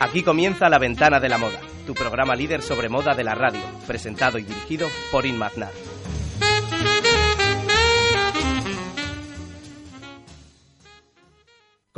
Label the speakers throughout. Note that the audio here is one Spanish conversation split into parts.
Speaker 1: Aquí comienza La Ventana de la Moda, tu programa líder sobre moda de la radio, presentado y dirigido por Inmaznar.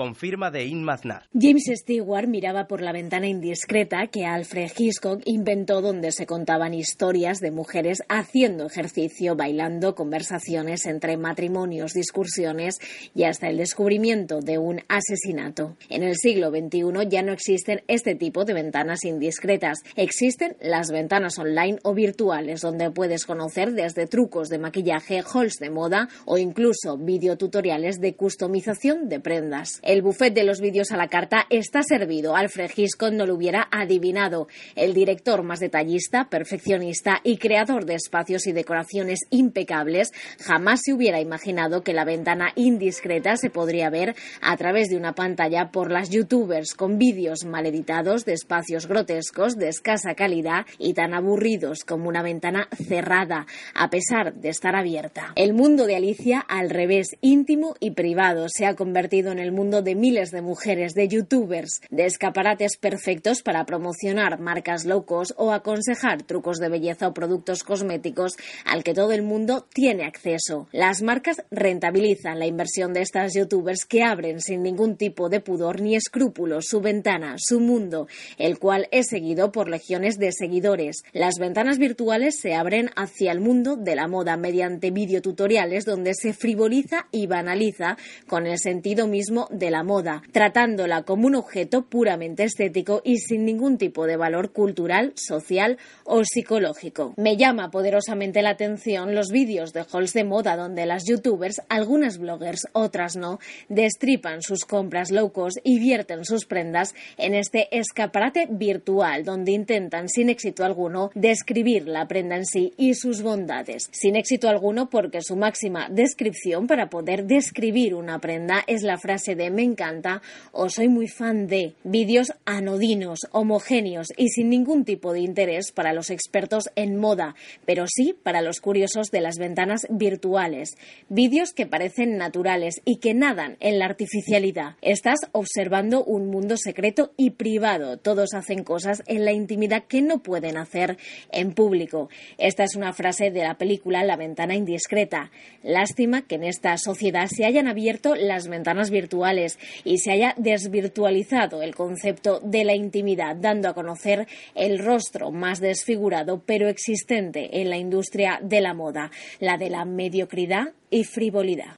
Speaker 1: Confirma de Inmaznar.
Speaker 2: James Stewart miraba por la ventana indiscreta que Alfred Hitchcock inventó donde se contaban historias de mujeres haciendo ejercicio, bailando, conversaciones entre matrimonios, discusiones y hasta el descubrimiento de un asesinato. En el siglo XXI ya no existen este tipo de ventanas indiscretas. Existen las ventanas online o virtuales donde puedes conocer desde trucos de maquillaje, halls de moda o incluso videotutoriales de customización de prendas. El buffet de los vídeos a la carta está servido. Alfred Hitchcock no lo hubiera adivinado. El director más detallista, perfeccionista y creador de espacios y decoraciones impecables jamás se hubiera imaginado que la ventana indiscreta se podría ver a través de una pantalla por las youtubers con vídeos mal editados de espacios grotescos de escasa calidad y tan aburridos como una ventana cerrada, a pesar de estar abierta. El mundo de Alicia, al revés, íntimo y privado, se ha convertido en el mundo de miles de mujeres, de youtubers, de escaparates perfectos para promocionar marcas low cost o aconsejar trucos de belleza o productos cosméticos al que todo el mundo tiene acceso. Las marcas rentabilizan la inversión de estas youtubers que abren sin ningún tipo de pudor ni escrúpulos su ventana, su mundo, el cual es seguido por legiones de seguidores. Las ventanas virtuales se abren hacia el mundo de la moda mediante videotutoriales donde se frivoliza y banaliza con el sentido mismo de la moda, tratándola como un objeto puramente estético y sin ningún tipo de valor cultural, social o psicológico. Me llama poderosamente la atención los vídeos de halls de moda donde las youtubers, algunas bloggers, otras no, destripan sus compras low cost y vierten sus prendas en este escaparate virtual donde intentan sin éxito alguno describir la prenda en sí y sus bondades. Sin éxito alguno porque su máxima descripción para poder describir una prenda es la frase de me encanta o soy muy fan de vídeos anodinos, homogéneos y sin ningún tipo de interés para los expertos en moda, pero sí para los curiosos de las ventanas virtuales. Vídeos que parecen naturales y que nadan en la artificialidad. Estás observando un mundo secreto y privado. Todos hacen cosas en la intimidad que no pueden hacer en público. Esta es una frase de la película La ventana indiscreta. Lástima que en esta sociedad se hayan abierto las ventanas virtuales y se haya desvirtualizado el concepto de la intimidad, dando a conocer el rostro más desfigurado pero existente en la industria de la moda, la de la mediocridad y frivolidad.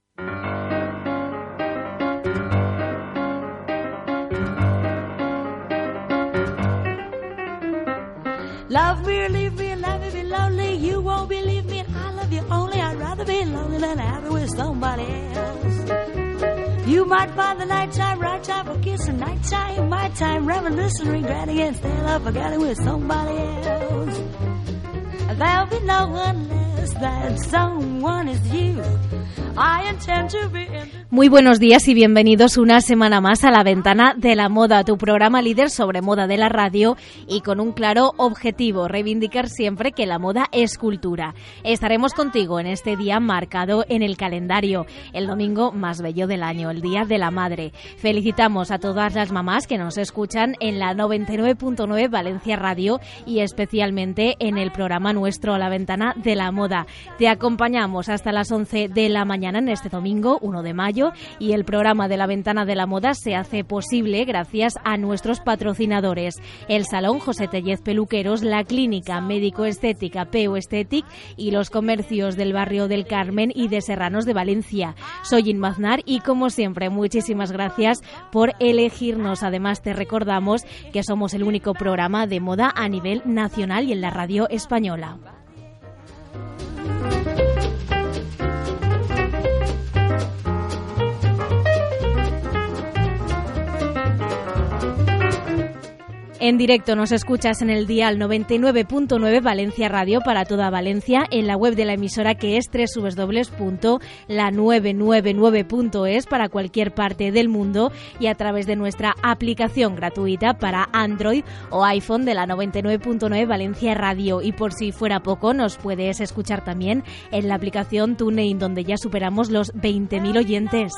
Speaker 3: Love me, leave me, love me, be lonely. You won't believe me. I love you only. I'd rather be lonely than happy with somebody else. Might find the night time right time for kissing, night time, my time, reminiscing, regretting, still up forgetting with somebody else. There'll be no one less, someone is you.
Speaker 2: Muy buenos días y bienvenidos una semana más a la ventana de la moda, tu programa líder sobre moda de la radio y con un claro objetivo, reivindicar siempre que la moda es cultura. Estaremos contigo en este día marcado en el calendario, el domingo más bello del año, el Día de la Madre. Felicitamos a todas las mamás que nos escuchan en la 99.9 Valencia Radio y especialmente en el programa nuestro La ventana de la moda. Te acompañamos hasta las 11 de la mañana en este domingo, 1 de mayo y el programa de la Ventana de la Moda se hace posible gracias a nuestros patrocinadores, el Salón José Tellez Peluqueros, la Clínica Médico Estética Peo Estetic y los comercios del barrio del Carmen y de Serranos de Valencia. Soy Inmaznar y como siempre muchísimas gracias por elegirnos. Además te recordamos que somos el único programa de moda a nivel nacional y en la radio española. Hola. En directo nos escuchas en el dial 99.9 Valencia Radio para toda Valencia, en la web de la emisora que es www.la999.es para cualquier parte del mundo y a través de nuestra aplicación gratuita para Android o iPhone de la 99.9 Valencia Radio. Y por si fuera poco, nos puedes escuchar también en la aplicación TuneIn donde ya superamos los 20.000 oyentes.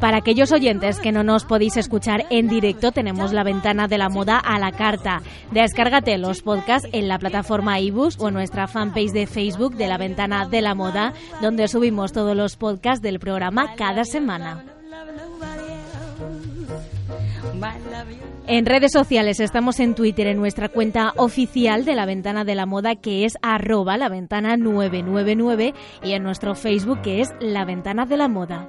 Speaker 4: Para aquellos oyentes que no nos podéis escuchar en directo, tenemos la ventana de la moda a la carta. Descárgate los podcasts en la plataforma iBooks o en nuestra fanpage de Facebook de la ventana de la moda, donde subimos todos los podcasts del programa cada semana. En redes sociales estamos en Twitter en nuestra cuenta oficial de la Ventana de la Moda que es arroba la ventana 999 y en nuestro Facebook que es la Ventana de la Moda.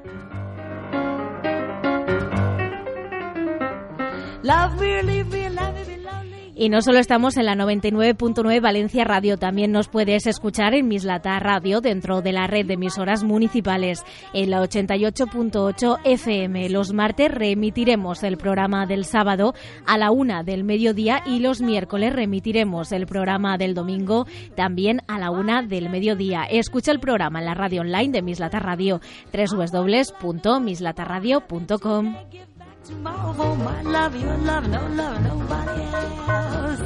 Speaker 4: Y no solo estamos en la 99.9 Valencia Radio, también nos puedes escuchar en Mislata Radio dentro de la red de emisoras municipales. En la 88.8 FM los martes reemitiremos el programa del sábado a la una del mediodía y los miércoles reemitiremos el programa del domingo también a la una del mediodía. Escucha el programa en la radio online de Mislata Radio, www.mislatarradio.com.
Speaker 3: Tomorrow for my love, your love, no love, nobody else.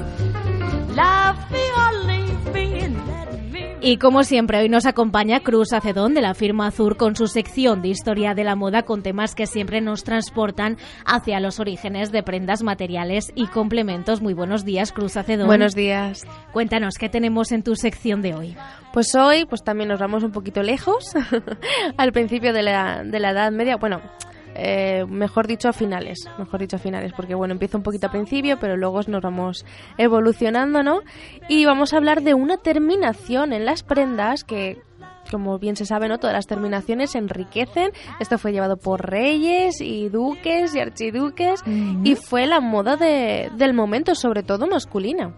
Speaker 3: Love me or leave me and let me.
Speaker 4: Y como siempre, hoy nos acompaña Cruz Acedón de la firma Azur con su sección de historia de la moda con temas que siempre nos transportan hacia los orígenes de prendas materiales y complementos. Muy buenos días, Cruz Acedón.
Speaker 5: Buenos días.
Speaker 4: Cuéntanos, ¿qué tenemos en tu sección de hoy?
Speaker 5: Pues hoy pues también nos vamos un poquito lejos, al principio de la, de la Edad Media. Bueno, eh, mejor dicho a finales, mejor dicho a finales, porque bueno, empieza un poquito al principio, pero luego nos vamos evolucionando, ¿no? Y vamos a hablar de una terminación en las prendas que como bien se sabe, ¿no? Todas las terminaciones se enriquecen. Esto fue llevado por reyes y duques y archiduques y fue la moda de, del momento, sobre todo masculina.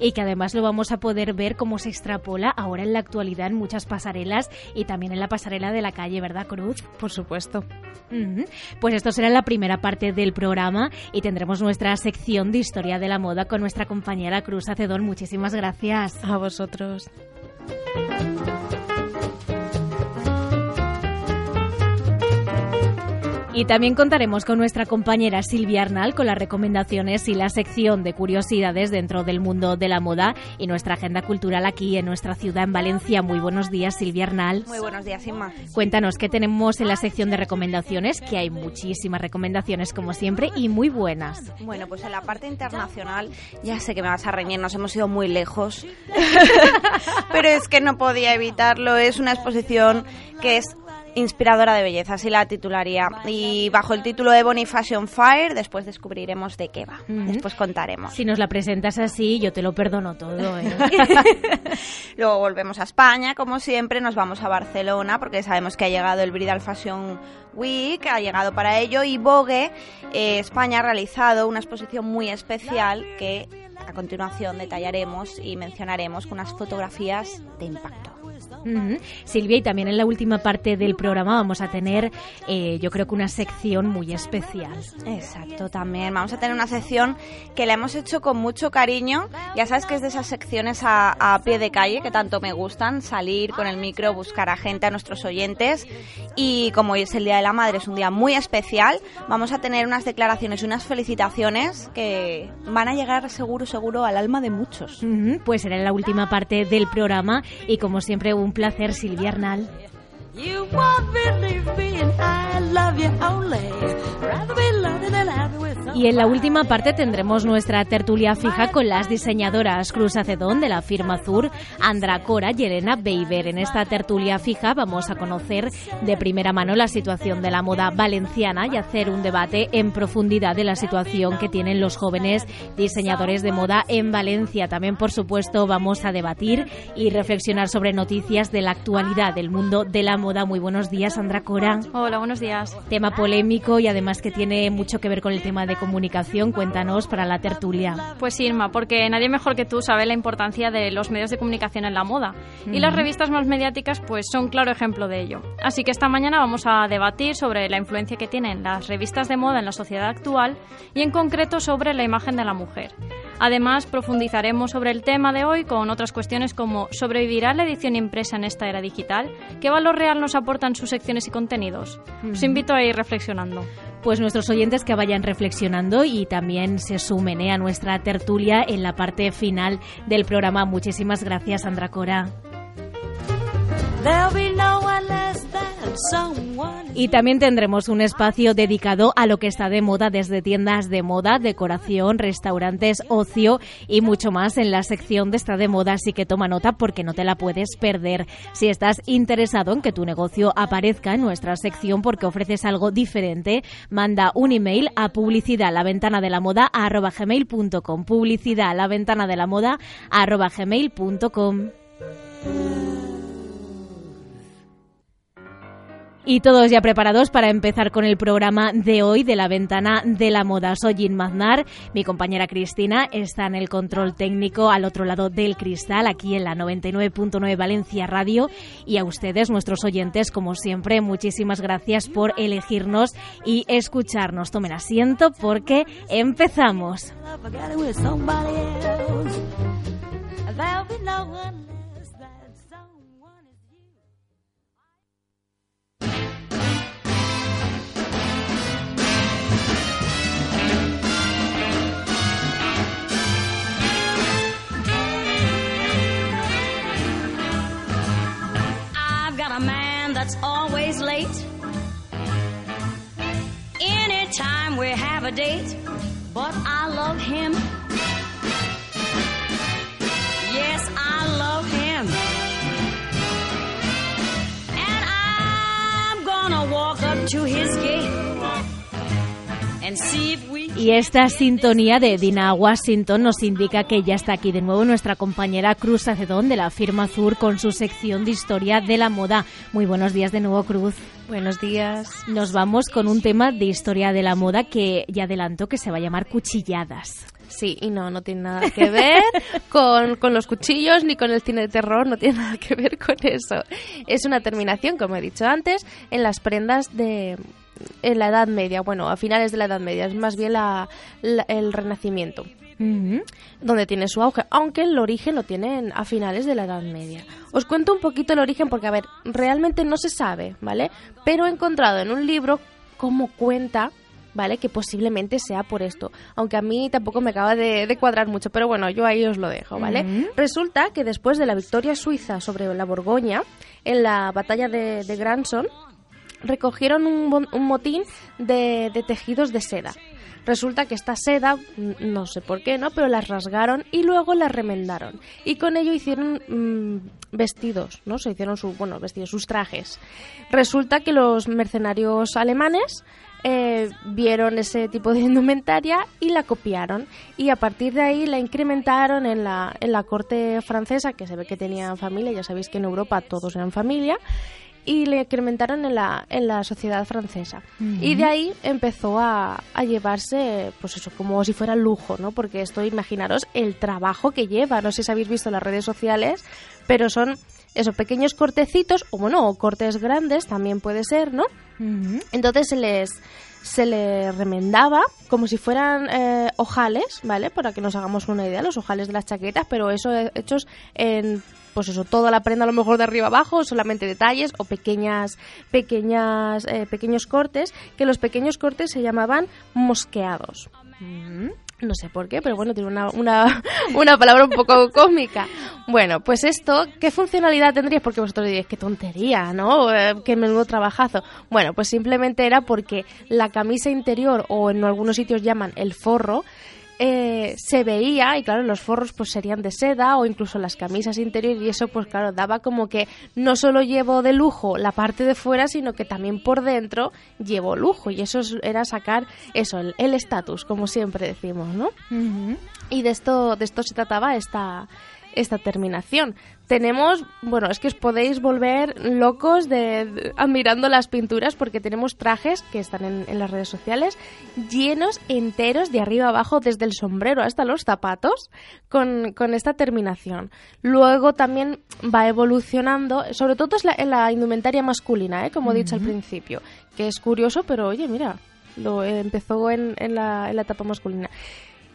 Speaker 4: Y que además lo vamos a poder ver cómo se extrapola ahora en la actualidad en muchas pasarelas y también en la pasarela de la calle, ¿verdad, Cruz?
Speaker 5: Por supuesto.
Speaker 4: Pues esto será la primera parte del programa y tendremos nuestra sección de historia de la moda con nuestra compañera Cruz Acedón. Muchísimas gracias.
Speaker 5: A vosotros.
Speaker 4: Y también contaremos con nuestra compañera Silvia Arnal con las recomendaciones y la sección de curiosidades dentro del mundo de la moda y nuestra agenda cultural aquí en nuestra ciudad en Valencia. Muy buenos días, Silvia Arnal.
Speaker 6: Muy buenos días, Inma.
Speaker 4: Cuéntanos qué tenemos en la sección de recomendaciones, que hay muchísimas recomendaciones como siempre y muy buenas.
Speaker 6: Bueno, pues en la parte internacional, ya sé que me vas a reñir, nos hemos ido muy lejos, pero es que no podía evitarlo. Es una exposición que es inspiradora de belleza, así la titularía. Y bajo el título de Bonnie Fashion Fire, después descubriremos de qué va. Después contaremos.
Speaker 4: Si nos la presentas así, yo te lo perdono todo. ¿eh?
Speaker 6: Luego volvemos a España, como siempre, nos vamos a Barcelona porque sabemos que ha llegado el Bridal Fashion Week, ha llegado para ello y Vogue eh, España ha realizado una exposición muy especial que a continuación detallaremos y mencionaremos con unas fotografías de impacto.
Speaker 4: Silvia, y también en la última parte del programa vamos a tener, eh, yo creo que una sección muy especial.
Speaker 6: Exacto, también vamos a tener una sección que la hemos hecho con mucho cariño. Ya sabes que es de esas secciones a, a pie de calle que tanto me gustan, salir con el micro, buscar a gente, a nuestros oyentes. Y como hoy es el Día de la Madre, es un día muy especial, vamos a tener unas declaraciones y unas felicitaciones que van a llegar seguro, seguro al alma de muchos.
Speaker 4: Pues será en la última parte del programa y como siempre un placer, Silvia Arnal. Y en la última parte tendremos nuestra tertulia fija con las diseñadoras Cruz Acedón de la firma Zur, Andra Cora y Elena Beiber. En esta tertulia fija vamos a conocer de primera mano la situación de la moda valenciana y hacer un debate en profundidad de la situación que tienen los jóvenes diseñadores de moda en Valencia. También, por supuesto, vamos a debatir y reflexionar sobre noticias de la actualidad del mundo de la moda. Muy buenos días, Andra Cora.
Speaker 7: Hola, buenos días.
Speaker 4: Tema polémico y además que tiene mucho que ver con el tema de comunicación. Cuéntanos para la tertulia.
Speaker 7: Pues Irma, porque nadie mejor que tú sabe la importancia de los medios de comunicación en la moda. Y las revistas más mediáticas pues son claro ejemplo de ello. Así que esta mañana vamos a debatir sobre la influencia que tienen las revistas de moda en la sociedad actual y en concreto sobre la imagen de la mujer. Además, profundizaremos sobre el tema de hoy con otras cuestiones como ¿sobrevivirá la edición impresa en esta era digital? ¿Qué valor real nos aportan sus secciones y contenidos? Os invito a ir reflexionando.
Speaker 4: Pues nuestros oyentes que vayan reflexionando y también se sumen ¿eh? a nuestra tertulia en la parte final del programa. Muchísimas gracias, Andra Cora. Y también tendremos un espacio dedicado a lo que está de moda desde tiendas de moda, decoración, restaurantes, ocio y mucho más en la sección de Está de moda, así que toma nota porque no te la puedes perder. Si estás interesado en que tu negocio aparezca en nuestra sección porque ofreces algo diferente, manda un email a publicidad la ventana de la moda. Publicidad la ventana de la moda. Y todos ya preparados para empezar con el programa de hoy de la ventana de la moda. Soy Jim Maznar, mi compañera Cristina está en el control técnico al otro lado del cristal, aquí en la 99.9 Valencia Radio. Y a ustedes, nuestros oyentes, como siempre, muchísimas gracias por elegirnos y escucharnos. Tomen asiento porque empezamos.
Speaker 8: That's always late. Anytime we have a date, but I love him. Yes, I love him. And I'm gonna walk up to his gate
Speaker 4: Y esta sintonía de Dina Washington nos indica que ya está aquí de nuevo nuestra compañera Cruz Acedón de la firma Azur con su sección de historia de la moda. Muy buenos días de nuevo, Cruz.
Speaker 5: Buenos días.
Speaker 4: Nos vamos con un tema de historia de la moda que ya adelanto que se va a llamar cuchilladas.
Speaker 5: Sí, y no, no tiene nada que ver con, con los cuchillos ni con el cine de terror, no tiene nada que ver con eso. Es una terminación, como he dicho antes, en las prendas de en la Edad Media, bueno, a finales de la Edad Media, es más bien la- la- el Renacimiento, donde tiene su auge, aunque el origen lo tienen a finales de la Edad Media. Os cuento un poquito el origen porque, a ver, realmente no se sabe, ¿vale? Pero he encontrado en un libro cómo cuenta ¿vale? Que posiblemente sea por esto. Aunque a mí tampoco me acaba de, de cuadrar mucho, pero bueno, yo ahí os lo dejo, ¿vale? Resulta que después de la victoria suiza sobre la Borgoña, en la batalla de, de Granson, recogieron un, motín de, de tejidos de seda. Resulta que esta seda, n- no sé por qué, ¿no? Pero las rasgaron y luego las remendaron. Y con ello hicieron mm, vestidos, ¿no? Se hicieron sus, bueno, vestidos, sus trajes. Resulta que los mercenarios alemanes eh, vieron ese tipo de indumentaria y la copiaron. Y a partir de ahí la incrementaron en la, en la corte francesa, que se ve que tenían familia, ya sabéis que en Europa todos eran familia, y le incrementaron en la, en la sociedad francesa. Y de ahí empezó a, a llevarse, pues eso, como si fuera lujo, ¿no? Porque esto, imaginaros el trabajo que lleva. No sé si habéis visto las redes sociales, pero son esos pequeños cortecitos, o bueno, o cortes grandes también puede ser, ¿no? Entonces se les se le remendaba como si fueran eh, ojales, ¿vale? Para que nos hagamos una idea, los ojales de las chaquetas, pero eso eh, hechos en pues eso, toda la prenda a lo mejor de arriba abajo, solamente detalles o pequeñas pequeñas eh, pequeños cortes, que los pequeños cortes se llamaban mosqueados. No sé por qué, pero bueno, tiene una, una, una palabra un poco cómica. Bueno, pues esto, ¿qué funcionalidad tendría? Porque vosotros diréis, qué tontería, ¿no? Eh, qué menudo trabajazo. Bueno, pues simplemente era porque la camisa interior, o en algunos sitios llaman el forro, eh, se veía, y claro, los forros pues serían de seda o incluso las camisas interiores y eso pues claro, daba como que no solo llevo de lujo la parte de fuera, sino que también por dentro llevo lujo y eso es- era sacar eso, el estatus, como siempre decimos, ¿no? Y de esto, de esto se trataba esta, esta terminación. Tenemos, bueno, es que os podéis volver locos de, de- admirando las pinturas porque tenemos trajes que están en, en las redes sociales llenos enteros de arriba abajo, desde el sombrero hasta los zapatos, con, con esta terminación. Luego también va evolucionando, sobre todo es la, en la indumentaria masculina, ¿eh? como he dicho al principio, que es curioso, pero oye, mira, lo eh, empezó en, en la, en la etapa masculina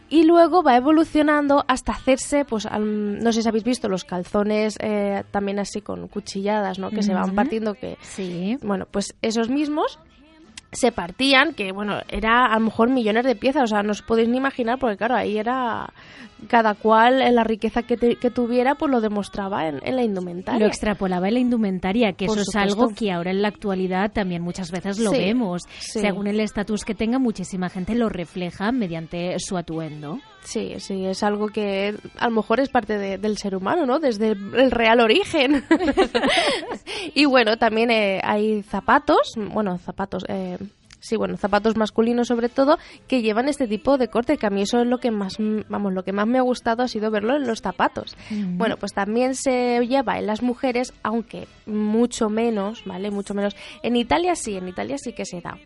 Speaker 5: y luego va evolucionando hasta hacerse, pues al- no sé si habéis visto los calzones eh, también así con cuchilladas, ¿no? Que se van partiendo, que
Speaker 4: Sí.
Speaker 5: bueno, pues esos mismos se partían, que bueno, era a lo mejor millones de piezas, o sea, no os podéis ni imaginar, porque claro, ahí era cada cual en la riqueza que, te- que tuviera pues lo demostraba en, en la indumentaria.
Speaker 4: Lo extrapolaba en la indumentaria, que
Speaker 5: Por
Speaker 4: eso es algo que ahora en la actualidad también muchas veces lo
Speaker 5: Sí,
Speaker 4: vemos.
Speaker 5: sí.
Speaker 4: Según el estatus que tenga, muchísima gente lo refleja mediante su atuendo.
Speaker 5: Sí, sí, es algo que a lo mejor es parte de- del ser humano, ¿no? Desde el, el real origen. y bueno, también eh, hay zapatos, bueno, zapatos, eh, sí, bueno, zapatos masculinos sobre todo, que llevan este tipo de corte, que a mí eso es lo que más, vamos, lo que más me ha gustado ha sido verlo en los zapatos. Bueno, pues también se lleva en las mujeres, aunque mucho menos, ¿vale? Mucho menos. En Italia sí, en Italia sí que se da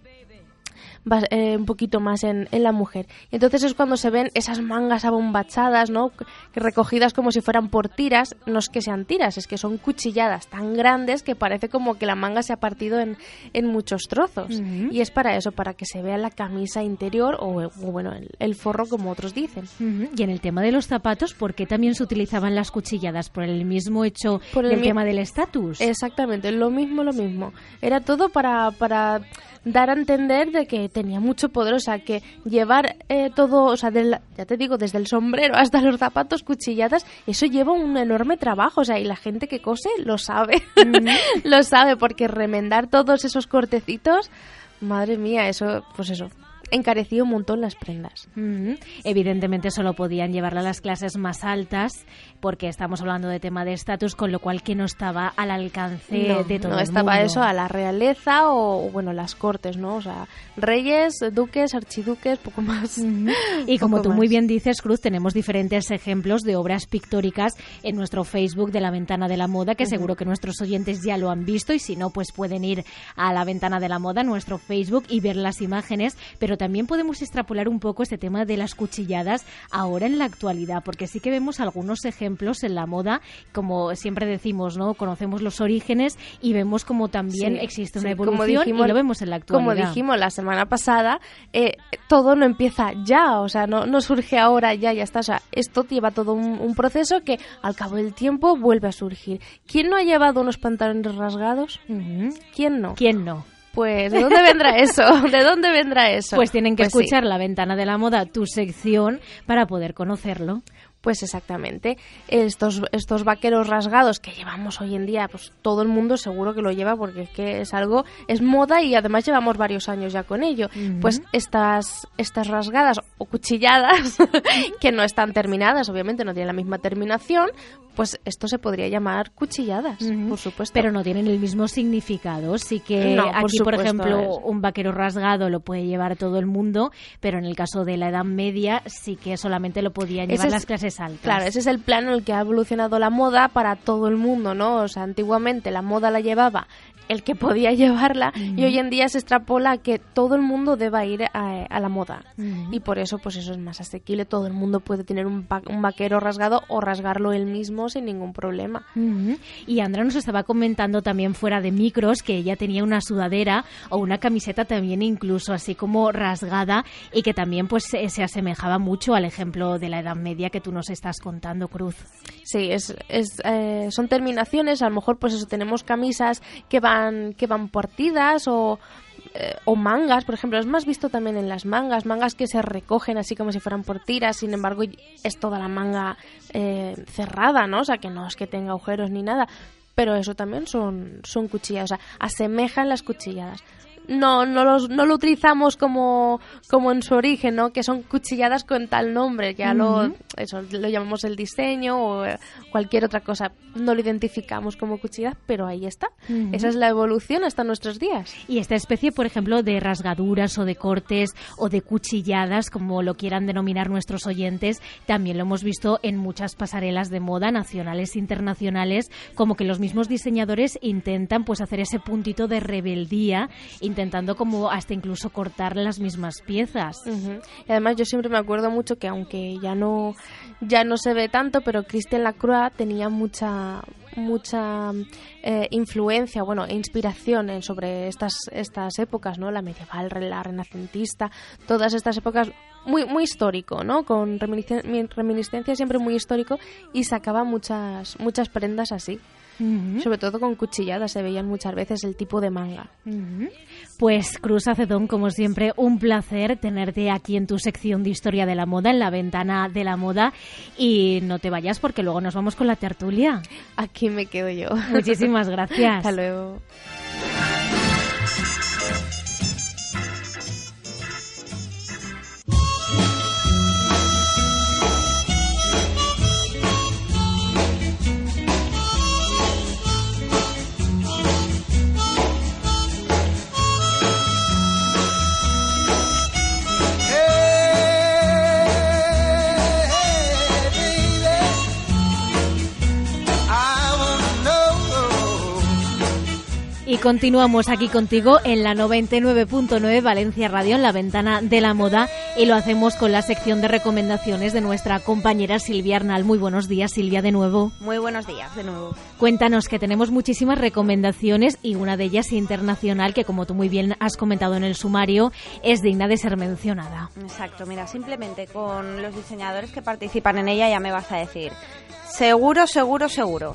Speaker 5: va- eh, un poquito más en, en la mujer. Y entonces es cuando se ven esas mangas abombachadas, ¿no? Recogidas como si fueran por tiras. No es que sean tiras, es que son cuchilladas tan grandes que parece como que la manga se ha partido en, en muchos trozos. Y es para eso, para que se vea la camisa interior o, o, bueno, el, el forro como otros dicen.
Speaker 4: Y en el tema de los zapatos, ¿por qué también se utilizaban las cuchilladas? ¿Por el mismo hecho
Speaker 5: Por el
Speaker 4: del
Speaker 5: mi-
Speaker 4: tema del estatus?
Speaker 5: Exactamente, lo mismo, lo mismo. Era todo para, para dar a entender de que tenía mucho poder, o sea, que llevar eh, todo, o sea, del- ya te digo, desde el sombrero hasta los zapatos cuchilladas, eso lleva un enorme trabajo, o sea, y la gente que cose lo sabe, lo sabe, porque remendar todos esos cortecitos, madre mía, eso, pues eso, encarecía un montón las prendas.
Speaker 4: Evidentemente solo podían llevarla a las clases más altas porque estamos hablando de tema de estatus, con lo cual que no estaba al alcance
Speaker 5: no,
Speaker 4: de todo
Speaker 5: no
Speaker 4: el
Speaker 5: estaba
Speaker 4: mundo.
Speaker 5: eso a la realeza o, o, bueno las cortes no o sea reyes duques archiduques poco más
Speaker 4: Y como tú muy bien dices, Cruz, tenemos diferentes ejemplos de obras pictóricas en nuestro Facebook de la Ventana de la Moda, que seguro que nuestros oyentes ya lo han visto y si no, pues pueden ir a la Ventana de la Moda, nuestro Facebook, y ver las imágenes. Pero también podemos extrapolar un poco este tema de las cuchilladas ahora en la actualidad, porque sí que vemos algunos ejemplos en la moda, como siempre decimos, ¿no? Conocemos los orígenes y vemos como también
Speaker 5: Sí,
Speaker 4: existe una
Speaker 5: sí,
Speaker 4: evolución
Speaker 5: dijimos-
Speaker 4: y lo vemos en la actualidad.
Speaker 5: como dijimos la semana pasada eh, todo no empieza ya o sea no, no surge ahora ya ya está o sea esto lleva todo un, un proceso que al cabo del tiempo vuelve a surgir quién no ha llevado unos pantalones rasgados quién no
Speaker 4: ¿Quién no?
Speaker 5: Pues de dónde vendrá eso de dónde vendrá eso
Speaker 4: Pues tienen que
Speaker 5: Pues sí.
Speaker 4: escuchar la ventana de la moda, tu sección, para poder conocerlo.
Speaker 5: Pues exactamente. Estos, estos vaqueros rasgados que llevamos hoy en día, pues todo el mundo seguro que lo lleva porque es que es algo, es moda y además llevamos varios años ya con ello. Pues estas, estas rasgadas o cuchilladas, que no están terminadas, obviamente no tienen la misma terminación, pues esto se podría llamar cuchilladas, por supuesto.
Speaker 4: Pero no tienen el mismo significado. Sí que
Speaker 5: No,
Speaker 4: aquí, por,
Speaker 5: supuesto,
Speaker 4: ejemplo, un vaquero rasgado lo puede llevar todo el mundo, pero en el caso de la Edad Media sí que solamente lo podían
Speaker 5: Ese
Speaker 4: llevar
Speaker 5: es-
Speaker 4: las clases altas.
Speaker 5: Claro, ese es el plano en el que ha evolucionado la moda para todo el mundo, ¿no? O sea, antiguamente la moda la llevaba el que podía llevarla y hoy en día se extrapola a que todo el mundo deba ir a, a la moda. Y por eso, pues eso es más asequible. Todo el mundo puede tener un vaquero rasgado o rasgarlo él mismo sin ningún problema.
Speaker 4: Y Andra nos estaba comentando también fuera de micros que ella tenía una sudadera o una camiseta también incluso así como rasgada y que también pues se, se asemejaba mucho al ejemplo de la Edad Media que tú nos estás contando, Cruz.
Speaker 5: Sí, es, es, eh, son terminaciones, a lo mejor pues eso, tenemos camisas que van, que van partidas o, eh, o mangas, por ejemplo, es más visto también en las mangas, mangas que se recogen así como si fueran por tiras, sin embargo es toda la manga eh, cerrada, ¿no? O sea, que no es que tenga agujeros ni nada, pero eso también son, son cuchilladas, o sea, asemejan las cuchilladas. No, no, los, no lo utilizamos como, como en su origen, ¿no? Que son cuchilladas con tal nombre, ya lo, eso, lo llamamos el diseño o eh, cualquier otra cosa. No lo identificamos como cuchillada, pero ahí está. Esa es la evolución hasta nuestros días.
Speaker 4: Y esta especie, por ejemplo, de rasgaduras o de cortes o de cuchilladas, como lo quieran denominar nuestros oyentes, también lo hemos visto en muchas pasarelas de moda nacionales e internacionales, como que los mismos diseñadores intentan pues hacer ese puntito de rebeldía, intentando como hasta incluso cortar las mismas piezas.
Speaker 5: Y además yo siempre me acuerdo mucho que aunque ya no ya no se ve tanto, pero Christian Lacroix tenía mucha mucha eh, influencia, bueno, e inspiración en- sobre estas estas épocas, ¿no? La medieval, la renacentista, todas estas épocas muy muy histórico, ¿no? Con reminiscencia, reminiscencia siempre muy histórico y sacaba muchas muchas prendas así. Sobre todo con cuchilladas se veían muchas veces el tipo de manga.
Speaker 4: Pues Cruz Acedón, como siempre, un placer tenerte aquí en tu sección de historia de la moda, en la ventana de la moda. Y no te vayas porque luego nos vamos con la tertulia.
Speaker 5: Aquí me quedo yo.
Speaker 4: Muchísimas gracias.
Speaker 5: Hasta luego.
Speaker 4: Y continuamos aquí contigo en la 99.9 Valencia Radio, en la ventana de la moda, y lo hacemos con la sección de recomendaciones de nuestra compañera Silvia Arnal. Muy buenos días, Silvia, de nuevo.
Speaker 6: Muy buenos días, de nuevo.
Speaker 4: Cuéntanos que tenemos muchísimas recomendaciones y una de ellas internacional, que como tú muy bien has comentado en el sumario, es digna de ser mencionada.
Speaker 6: Exacto, mira, simplemente con los diseñadores que participan en ella ya me vas a decir, seguro, seguro, seguro.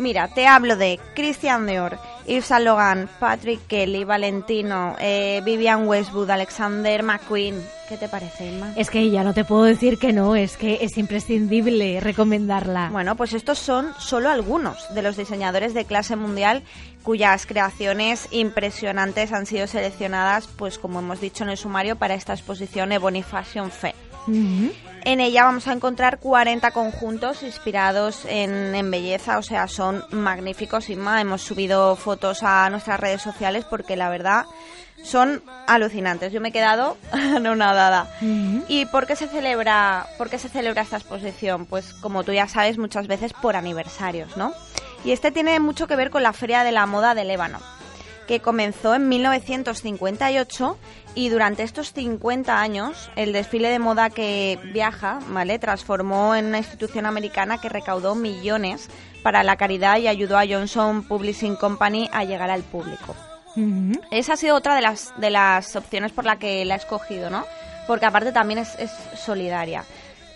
Speaker 6: Mira, te hablo de Christian Dior, Yves Laurent, Patrick Kelly, Valentino, eh, Vivian Westwood, Alexander McQueen. ¿Qué te parece, Inma?
Speaker 4: Es que ya no te puedo decir que no, es que es imprescindible recomendarla.
Speaker 6: Bueno, pues estos son solo algunos de los diseñadores de clase mundial cuyas creaciones impresionantes han sido seleccionadas, pues como hemos dicho en el sumario, para esta exposición Ebony Fashion Fair. En ella vamos a encontrar 40 conjuntos inspirados en, en, belleza, o sea, son magníficos. Inma, hemos subido fotos a nuestras redes sociales porque la verdad son alucinantes. Yo me he quedado anonadada. ¿Y por qué se celebra, por qué se celebra esta exposición? Pues como tú ya sabes, muchas veces por aniversarios, ¿no? Y este tiene mucho que ver con la Feria de la Moda de Lébano que comenzó en 1958 y durante estos 50 años el desfile de moda que viaja, ¿vale? Transformó en una institución americana que recaudó millones para la caridad y ayudó a Johnson Publishing Company a llegar al público. Esa ha sido otra de las, de las opciones por la que la he escogido, ¿no? Porque aparte también es, es solidaria.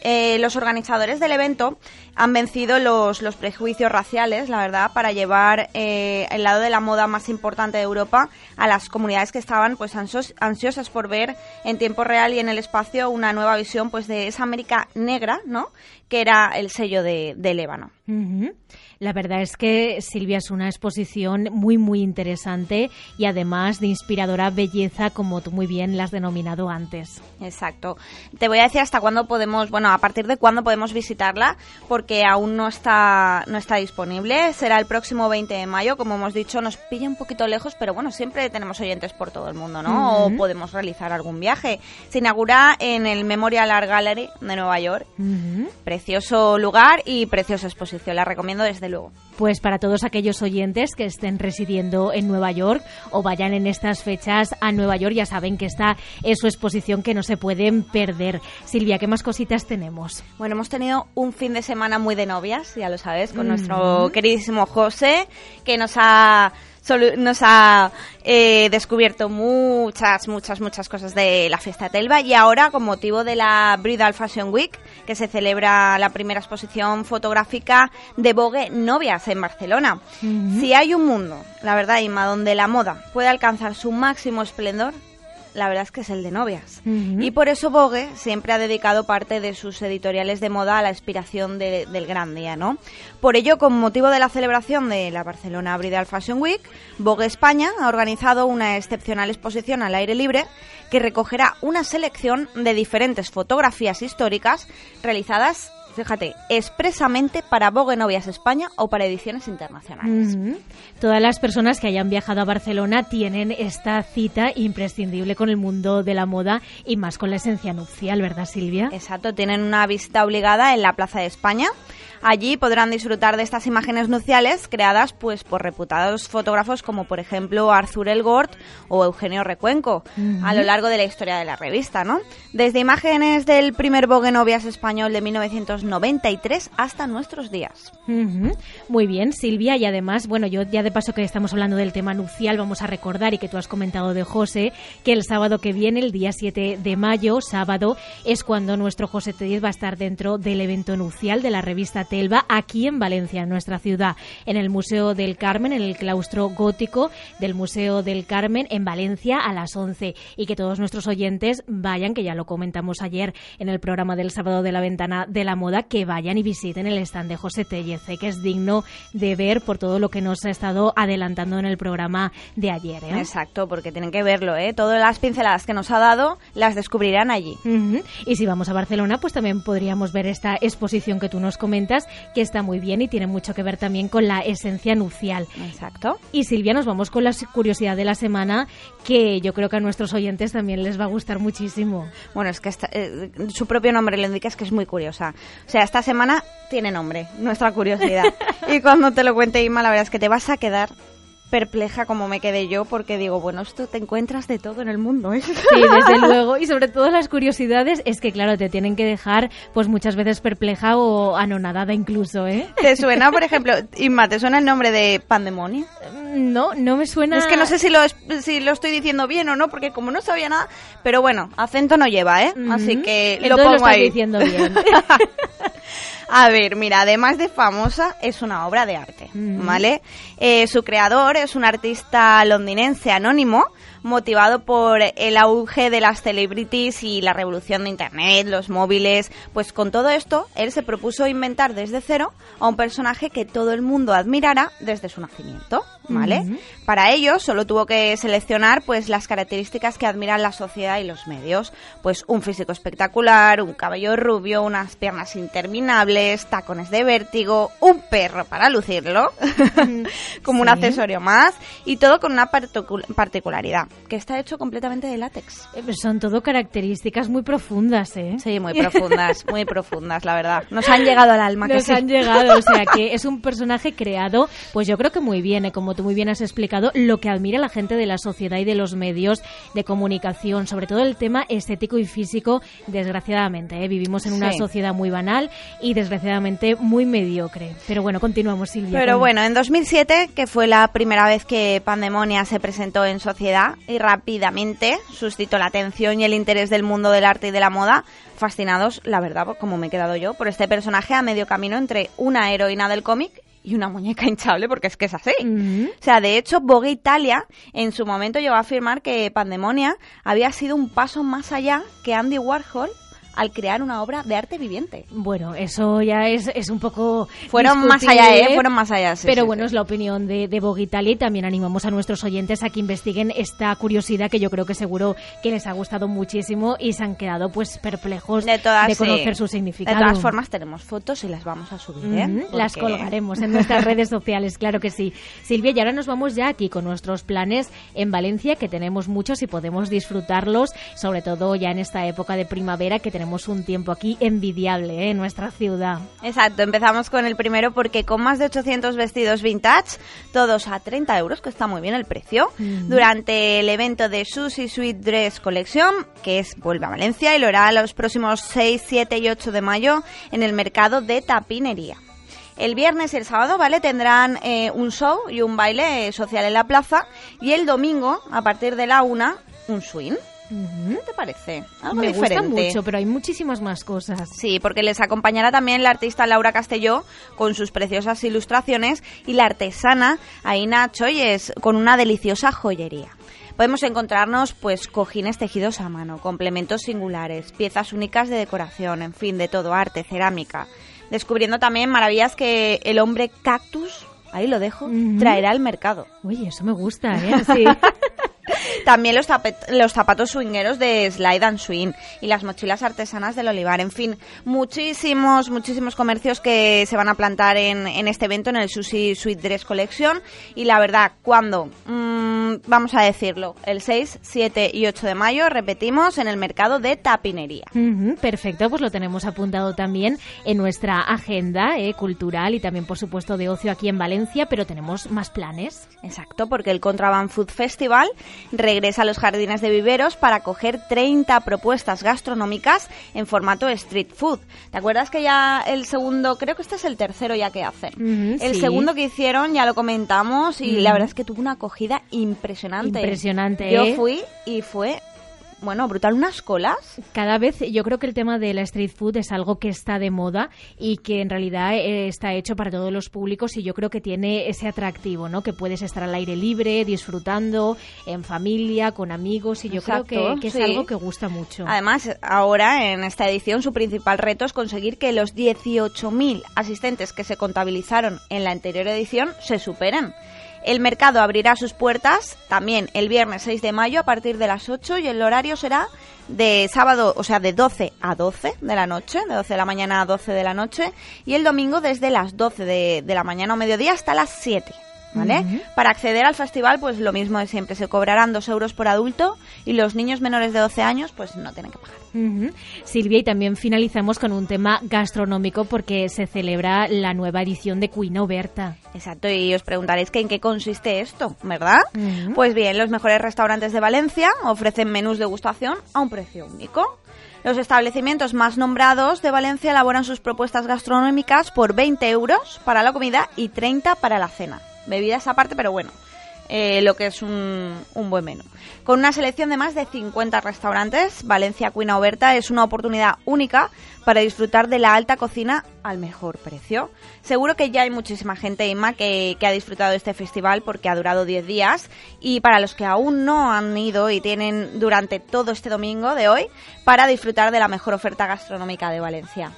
Speaker 6: Eh, los organizadores del evento han vencido los, los prejuicios raciales, la verdad, para llevar eh, el lado de la moda más importante de Europa a las comunidades que estaban pues ansios, ansiosas por ver en tiempo real y en el espacio una nueva visión pues de esa América negra, ¿no? Que era el sello de, de Lébano.
Speaker 4: La verdad es que Silvia es una exposición muy muy interesante y además de inspiradora belleza como tú muy bien la has denominado antes.
Speaker 6: Exacto. Te voy a decir hasta cuándo podemos, bueno, a partir de cuándo podemos visitarla porque aún no está no está disponible. Será el próximo 20 de mayo, como hemos dicho, nos pilla un poquito lejos, pero bueno, siempre tenemos oyentes por todo el mundo, ¿no? O podemos realizar algún viaje. Se inaugura en el Memorial Art Gallery de Nueva York. Precioso lugar y preciosa exposición. La recomiendo desde luego.
Speaker 4: Pues para todos aquellos oyentes que estén residiendo en Nueva York o vayan en estas fechas a Nueva York, ya saben que esta es su exposición que no se pueden perder. Silvia, ¿qué más cositas tenemos?
Speaker 6: Bueno, hemos tenido un fin de semana muy de novias, ya lo sabes, con
Speaker 4: Ujú.
Speaker 6: nuestro queridísimo José, que nos ha nos ha eh, descubierto muchas, muchas, muchas cosas de la fiesta de Telva y ahora con motivo de la Bridal Fashion Week, que se celebra la primera exposición fotográfica de Vogue Novias en Barcelona. Si hay un mundo, la verdad, Inma, donde la moda puede alcanzar su máximo esplendor, la verdad es que es el de novias. Y por eso Vogue siempre ha dedicado parte de sus editoriales de moda a la inspiración de- del gran día, ¿no? Por ello, con motivo de la celebración de la Barcelona Bridal Fashion Week, Vogue España ha organizado una excepcional exposición al aire libre que recogerá una selección de diferentes fotografías históricas realizadas, fíjate, expresamente para Vogue Novias España o para ediciones internacionales.
Speaker 4: Todas las personas que hayan viajado a Barcelona tienen esta cita imprescindible con el mundo de la moda y más con la esencia nupcial, ¿verdad, Silvia?
Speaker 6: Exacto, tienen una visita obligada en la Plaza de España. Allí podrán disfrutar de estas imágenes nupciales creadas pues por reputados fotógrafos como por ejemplo Arthur Elgort o Eugenio Recuenco a lo largo de la historia de la revista, ¿no? Desde imágenes del primer Vogue Novias español de 1993 hasta nuestros días.
Speaker 4: Muy bien, Silvia, y además, bueno, yo ya de paso que estamos hablando del tema nupcial, vamos a recordar y que tú has comentado de José, que el sábado que viene, el día 7 de mayo, sábado, es cuando nuestro José Tellez va a estar dentro del evento nupcial de la revista Telva, aquí en Valencia, en nuestra ciudad, en el Museo del Carmen, en el claustro gótico del Museo del Carmen, en Valencia, a las 11. Y que todos nuestros oyentes vayan, que ya lo comentamos ayer en el programa del sábado de la ventana de la moda, que vayan y visiten el stand de José Tellez, eh, que es digno de ver por todo lo que nos ha estado adelantando en el programa de ayer. ¿eh?
Speaker 6: Exacto, porque tienen que verlo, ¿eh? Todas las pinceladas que nos ha dado las descubrirán allí.
Speaker 4: Y si vamos a Barcelona, pues también podríamos ver esta exposición que tú nos comentas, que está muy bien y tiene mucho que ver también con la esencia nupcial.
Speaker 6: Exacto.
Speaker 4: Y Silvia, nos vamos con la curiosidad de la semana, que yo creo que a nuestros oyentes también les va a gustar muchísimo.
Speaker 6: Bueno, es que esta- eh, su propio nombre lo indica, es que es muy curiosa. O sea, esta semana tiene nombre, nuestra curiosidad. y cuando te lo cuente Inma, la verdad es que te vas a quedar perpleja como me quedé yo, porque digo, bueno, esto te encuentras de todo en el mundo, ¿eh?
Speaker 4: Sí, desde luego. Y sobre todo las curiosidades es que, claro, te tienen que dejar pues muchas veces perpleja o anonadada incluso, ¿eh?
Speaker 6: ¿Te suena, por ejemplo, Inma, te suena el nombre de Pandemonia?
Speaker 4: No, no me suena...
Speaker 6: Es que no sé si lo, si lo estoy diciendo bien o no, porque como no sabía nada, pero bueno, acento no lleva, ¿eh? Así que lo
Speaker 4: Entonces
Speaker 6: pongo
Speaker 4: estás
Speaker 6: ahí.
Speaker 4: diciendo bien.
Speaker 6: A ver, mira, además de famosa, es una obra de arte,
Speaker 4: Mm.
Speaker 6: ¿vale? Eh, su creador es un artista londinense anónimo, motivado por el auge de las celebrities y la revolución de Internet, los móviles. Pues con todo esto, él se propuso inventar desde cero a un personaje que todo el mundo admirara desde su nacimiento, ¿vale? Para ello, solo tuvo que seleccionar pues las características que admiran la sociedad y los medios. Pues un físico espectacular, un cabello rubio, unas piernas interminables, tacones de vértigo, un perro para lucirlo, como un accesorio más, y todo con una particu- particularidad, que está hecho completamente de látex.
Speaker 4: Eh, Son todo características muy profundas, ¿eh?
Speaker 6: Sí, muy profundas, muy profundas, la verdad. Nos han llegado al alma, que
Speaker 4: Nos
Speaker 6: sí.
Speaker 4: han llegado, o sea que es un personaje creado, pues yo creo que muy bien, ¿eh? como tú muy bien has explicado, lo que admira la gente de la sociedad y de los medios de comunicación, sobre todo el tema estético y físico, desgraciadamente. ¿eh? Vivimos en una
Speaker 6: Sí.
Speaker 4: sociedad muy banal y desgraciadamente muy mediocre. Pero bueno, continuamos, Silvia.
Speaker 6: Pero
Speaker 4: con-
Speaker 6: bueno, en 2007, que fue la primera vez que Pandemonia se presentó en sociedad y rápidamente suscitó la atención y el interés del mundo del arte y de la moda, fascinados, la verdad, como me he quedado yo, por este personaje a medio camino entre una heroína del cómic y una muñeca hinchable, porque es que es así. O sea, de hecho, Vogue Italia en su momento llegó a afirmar que Pandemonia había sido un paso más allá que Andy Warhol al crear una obra de arte viviente.
Speaker 4: Bueno, eso ya es, es un poco.
Speaker 6: Fueron más allá, ¿eh? Fueron más allá, sí,
Speaker 4: Pero
Speaker 6: sí,
Speaker 4: bueno,
Speaker 6: sí.
Speaker 4: es la opinión de, de y también animamos a nuestros oyentes a que investiguen esta curiosidad que yo creo que seguro que les ha gustado muchísimo y se han quedado pues perplejos
Speaker 6: De todas, sí.
Speaker 4: conocer su significado.
Speaker 6: De todas formas, tenemos fotos y las vamos a subir, ¿eh?
Speaker 4: Las
Speaker 6: Porque-
Speaker 4: colgaremos en nuestras redes sociales, claro que sí. Silvia, y ahora nos vamos ya aquí con nuestros planes en Valencia, que tenemos muchos y podemos disfrutarlos, sobre todo ya en esta época de primavera, que tenemos un tiempo aquí envidiable ¿eh? en nuestra ciudad.
Speaker 6: Exacto, empezamos con el primero porque con más de 800 vestidos vintage, todos a 30 euros, que está muy bien el precio, durante el evento de Sushi Sweet Dress Collection, que es vuelve a Valencia y lo hará los próximos 6, 7 y 8 de mayo en el mercado de tapinería. El viernes y el sábado, ¿vale? Tendrán eh, un show y un baile eh, social en la plaza. Y el domingo, a partir de la una, un swing. ¿Qué te parece? Algo
Speaker 4: Me
Speaker 6: diferente.
Speaker 4: gusta mucho, pero hay muchísimas más cosas.
Speaker 6: Sí, porque les acompañará también la artista Laura Castelló con sus preciosas ilustraciones y la artesana Aina Choyes con una deliciosa joyería. Podemos encontrarnos pues cojines tejidos a mano, complementos singulares, piezas únicas de decoración, en fin, de todo arte, cerámica, descubriendo también maravillas que el hombre cactus, ahí lo dejo,
Speaker 4: Ujú.
Speaker 6: traerá al mercado.
Speaker 4: Oye, eso me gusta, ¿eh? Sí.
Speaker 6: También los, los zapatos swingueros de Slide and Swing y las mochilas artesanas del Olivar. En fin, muchísimos, muchísimos comercios que se van a plantar en, en este evento, en el Sushi Sweet Dress Collection. Y la verdad, cuando mm, vamos a decirlo, el 6, 7 y 8 de mayo, repetimos, en el mercado de tapinería.
Speaker 4: Ujú, perfecto, pues lo tenemos apuntado también en nuestra agenda eh, cultural y también, por supuesto, de ocio aquí en Valencia, pero tenemos más planes.
Speaker 6: Exacto, porque el Contraband Food Festival regresa a los jardines de viveros para coger 30 propuestas gastronómicas en formato street food. ¿Te acuerdas que ya el segundo, creo que este es el tercero ya que hacen?
Speaker 4: Ujú,
Speaker 6: el
Speaker 4: sí.
Speaker 6: segundo que hicieron ya lo comentamos y la verdad es que tuvo una acogida impresionante.
Speaker 4: Impresionante,
Speaker 6: Yo
Speaker 4: ¿eh?
Speaker 6: fui y fue, bueno, brutal, unas colas.
Speaker 4: Cada vez yo creo que el tema de la street food es algo que está de moda y que en realidad eh, está hecho para todos los públicos y yo creo que tiene ese atractivo, ¿no? Que puedes estar al aire libre, disfrutando, en familia, con amigos y yo creo que, es
Speaker 6: sí.
Speaker 4: algo que gusta mucho.
Speaker 6: Además, ahora en esta edición su principal reto es conseguir que los 18.000 asistentes que se contabilizaron en la anterior edición se superen. El mercado abrirá sus puertas también el viernes 6 de mayo a partir de las 8 y el horario será de sábado, o sea, de 12 a 12 de la noche, de 12 de la mañana a 12 de la noche y el domingo desde las 12 de, de la mañana o mediodía hasta las 7. Para acceder al festival, pues lo mismo de siempre, se cobrarán 2 euros por adulto y los niños menores de 12 años, pues no tienen que pagar.
Speaker 4: Silvia, y también finalizamos con un tema gastronómico porque se celebra la nueva edición de Cuina Oberta.
Speaker 6: Exacto, y os preguntaréis que en qué consiste esto, ¿verdad? Pues bien, los mejores restaurantes de Valencia ofrecen menús de gustación a un precio único. Los establecimientos más nombrados de Valencia elaboran sus propuestas gastronómicas por 20 euros para la comida y 30 para la cena. Bebidas aparte, pero bueno, eh, lo que es un, un buen menú. Con una selección de más de 50 restaurantes, Valencia Cuina Oberta es una oportunidad única para disfrutar de la alta cocina al mejor precio. Seguro que ya hay muchísima gente, Inma, que, que ha disfrutado de este festival porque ha durado 10 días y para los que aún no han ido y tienen durante todo este domingo de hoy para disfrutar de la mejor oferta gastronómica de Valencia.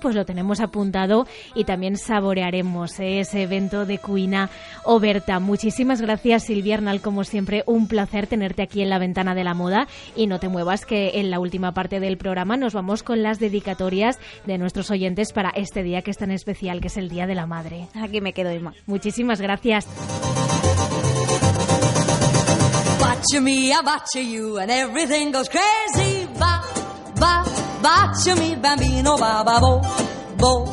Speaker 4: Pues lo tenemos apuntado y también saborearemos eh, ese evento de Cuina Oberta. Muchísimas gracias Silvia Arnal, como siempre, un placer tenerte aquí en la ventana de la moda y no te muevas que en la última parte del programa nos vamos con las dedicatorias de nuestros oyentes para este día que es tan especial, que es el Día de la Madre.
Speaker 6: Aquí me quedo, Inma.
Speaker 4: Muchísimas gracias.
Speaker 3: Botcha me, I botcha you, and everything goes crazy. Ba, ba, botcha me, bambino, ba, ba, bo, bo,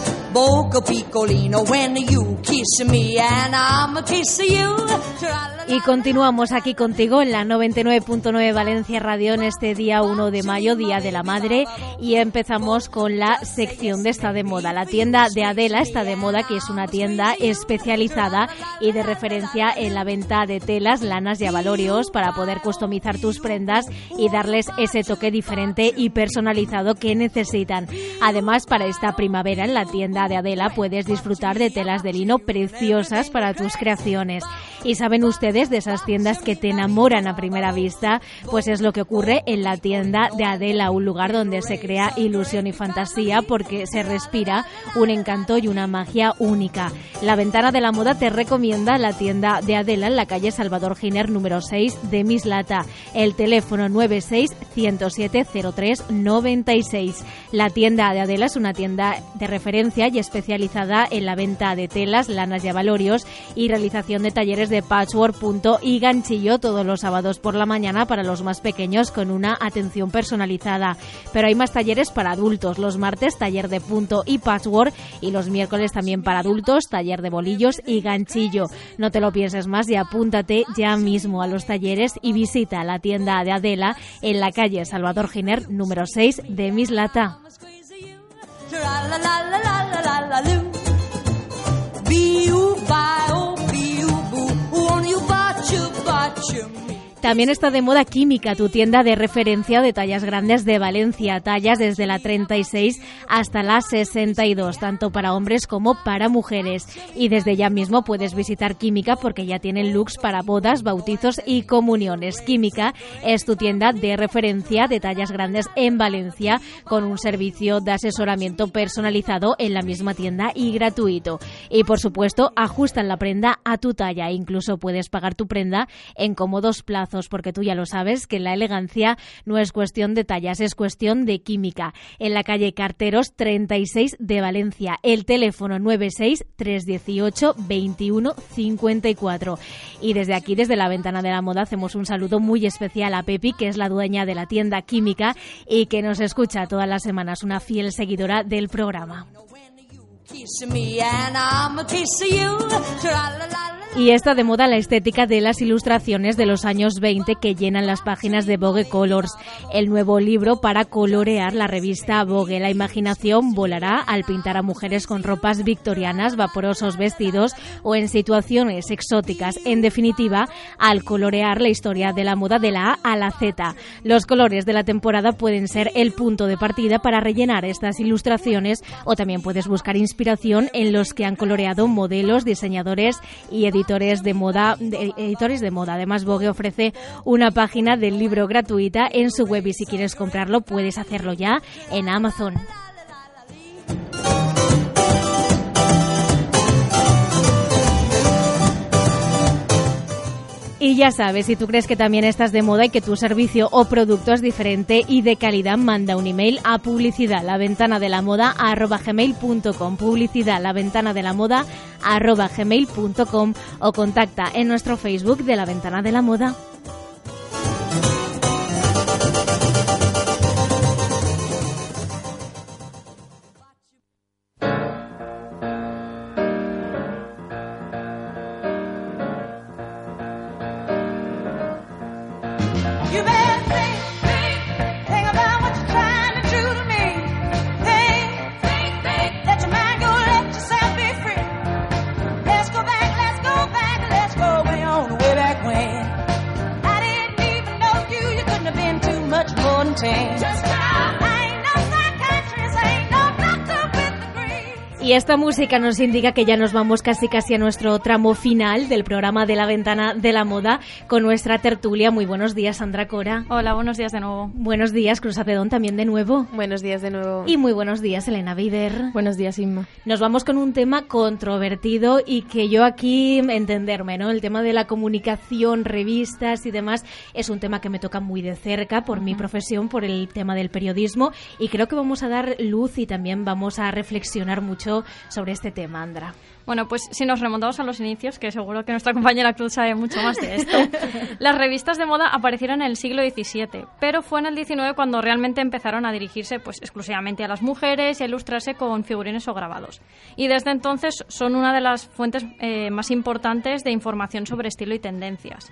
Speaker 4: Y continuamos aquí contigo en la 99.9 Valencia Radio en este día 1 de mayo, Día de la Madre, y empezamos con la sección de Está de Moda. La tienda de Adela está de moda, que es una tienda especializada y de referencia en la venta de telas, lanas y abalorios para poder customizar tus prendas y darles ese toque diferente y personalizado que necesitan. Además, para esta primavera en la tienda de Adela puedes disfrutar de telas de lino preciosas para tus creaciones. Y saben ustedes de esas tiendas que te enamoran a primera vista, pues es lo que ocurre en la tienda de Adela, un lugar donde se crea ilusión y fantasía porque se respira un encanto y una magia única. La ventana de la moda te recomienda la tienda de Adela en la calle Salvador Giner número 6 de Mislata. El teléfono 96 107 03 96. La tienda de Adela es una tienda de referencia y especializada en la venta de telas, lanas y abalorios y realización de talleres de y ganchillo todos los sábados por la mañana para los más pequeños con una atención personalizada. Pero hay más talleres para adultos. Los martes taller de punto y patchwork y los miércoles también para adultos taller de bolillos y ganchillo. No te lo pienses más y apúntate ya mismo a los talleres y visita la tienda de Adela en la calle Salvador Giner número 6 de Mislata.
Speaker 3: Won't you botcha, botcha me?
Speaker 4: También está de moda Química, tu tienda de referencia de tallas grandes de Valencia, tallas desde la 36 hasta la 62, tanto para hombres como para mujeres. Y desde ya mismo puedes visitar Química porque ya tienen looks para bodas, bautizos y comuniones. Química es tu tienda de referencia de tallas grandes en Valencia con un servicio de asesoramiento personalizado en la misma tienda y gratuito. Y por supuesto, ajustan la prenda a tu talla. Incluso puedes pagar tu prenda en cómodos plazos porque tú ya lo sabes que la elegancia no es cuestión de tallas, es cuestión de química. En la calle Carteros 36 de Valencia, el teléfono 96 318 21 54. Y desde aquí, desde la ventana de la moda, hacemos un saludo muy especial a Pepi, que es la dueña de la tienda química y que nos escucha todas las semanas, una fiel seguidora del programa. Y está de moda la estética de las ilustraciones de los años 20 que llenan las páginas de Vogue Colors, el nuevo libro para colorear la revista Vogue. La imaginación volará al pintar a mujeres con ropas victorianas, vaporosos vestidos o en situaciones exóticas. En definitiva, al colorear la historia de la moda de la A a la Z. Los colores de la temporada pueden ser el punto de partida para rellenar estas ilustraciones o también puedes buscar inspiración en los que han coloreado modelos, diseñadores y editores de moda, editores de moda. Además, Vogue ofrece una página del libro gratuita en su web y si quieres comprarlo puedes hacerlo ya en Amazon. Y ya sabes, si tú crees que también estás de moda y que tu servicio o producto es diferente y de calidad, manda un email a publicidad la ventana de la moda gmail.com publicidad la ventana de la moda gmail.com o contacta en nuestro Facebook de la ventana de la moda. Esta música nos indica que ya nos vamos casi casi a nuestro tramo final del programa de la ventana de la moda con nuestra tertulia. Muy buenos días, Sandra Cora.
Speaker 7: Hola, buenos días de nuevo.
Speaker 4: Buenos días, Cruz Apedón, también de nuevo.
Speaker 5: Buenos días de nuevo.
Speaker 4: Y muy buenos días, Elena Vider.
Speaker 5: buenos días, Inma.
Speaker 4: Nos vamos con un tema controvertido y que yo aquí entenderme, ¿no? El tema de la comunicación, revistas y demás es un tema que me toca muy de cerca por mi profesión, por el tema del periodismo y creo que vamos a dar luz y también vamos a reflexionar mucho sobre este tema, Andra.
Speaker 7: Bueno, pues si nos remontamos a los inicios, que seguro que nuestra compañera Cruz sabe mucho más de esto, las revistas de moda aparecieron en el siglo XVII, pero fue en el XIX cuando realmente empezaron a dirigirse pues exclusivamente a las mujeres y a ilustrarse con figurines o grabados. Y desde entonces son una de las fuentes eh, más importantes de información sobre estilo y tendencias.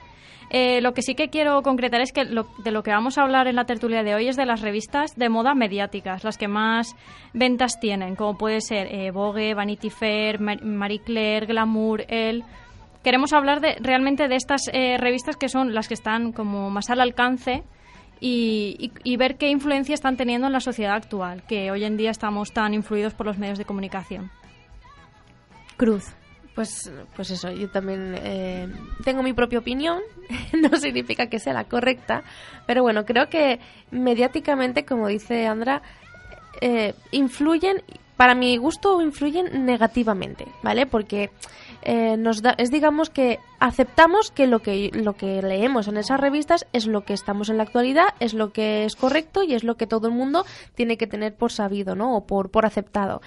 Speaker 7: Eh, lo que sí que quiero concretar es que lo- de lo que vamos a hablar en la tertulia de hoy es de las revistas de moda mediáticas, las que más ventas tienen, como puede ser eh, Vogue, Vanity Fair, Mar- Marie Claire, Glamour, Elle. Queremos hablar de, realmente de estas eh, revistas que son las que están como más al alcance y, y- y ver qué influencia están teniendo en la sociedad actual, que hoy en día estamos tan influidos por los medios de comunicación.
Speaker 4: Cruz.
Speaker 5: Pues, pues eso, yo también eh, tengo mi propia opinión, no significa que sea la correcta, pero bueno, creo que mediáticamente, como dice Andra, eh, influyen, para mi gusto, influyen negativamente, ¿vale? Porque eh, nos da, es digamos que aceptamos que lo que lo que leemos en esas revistas es lo que estamos en la actualidad, es lo que es correcto y es lo que todo el mundo tiene que tener por sabido, ¿no? O por, por aceptado.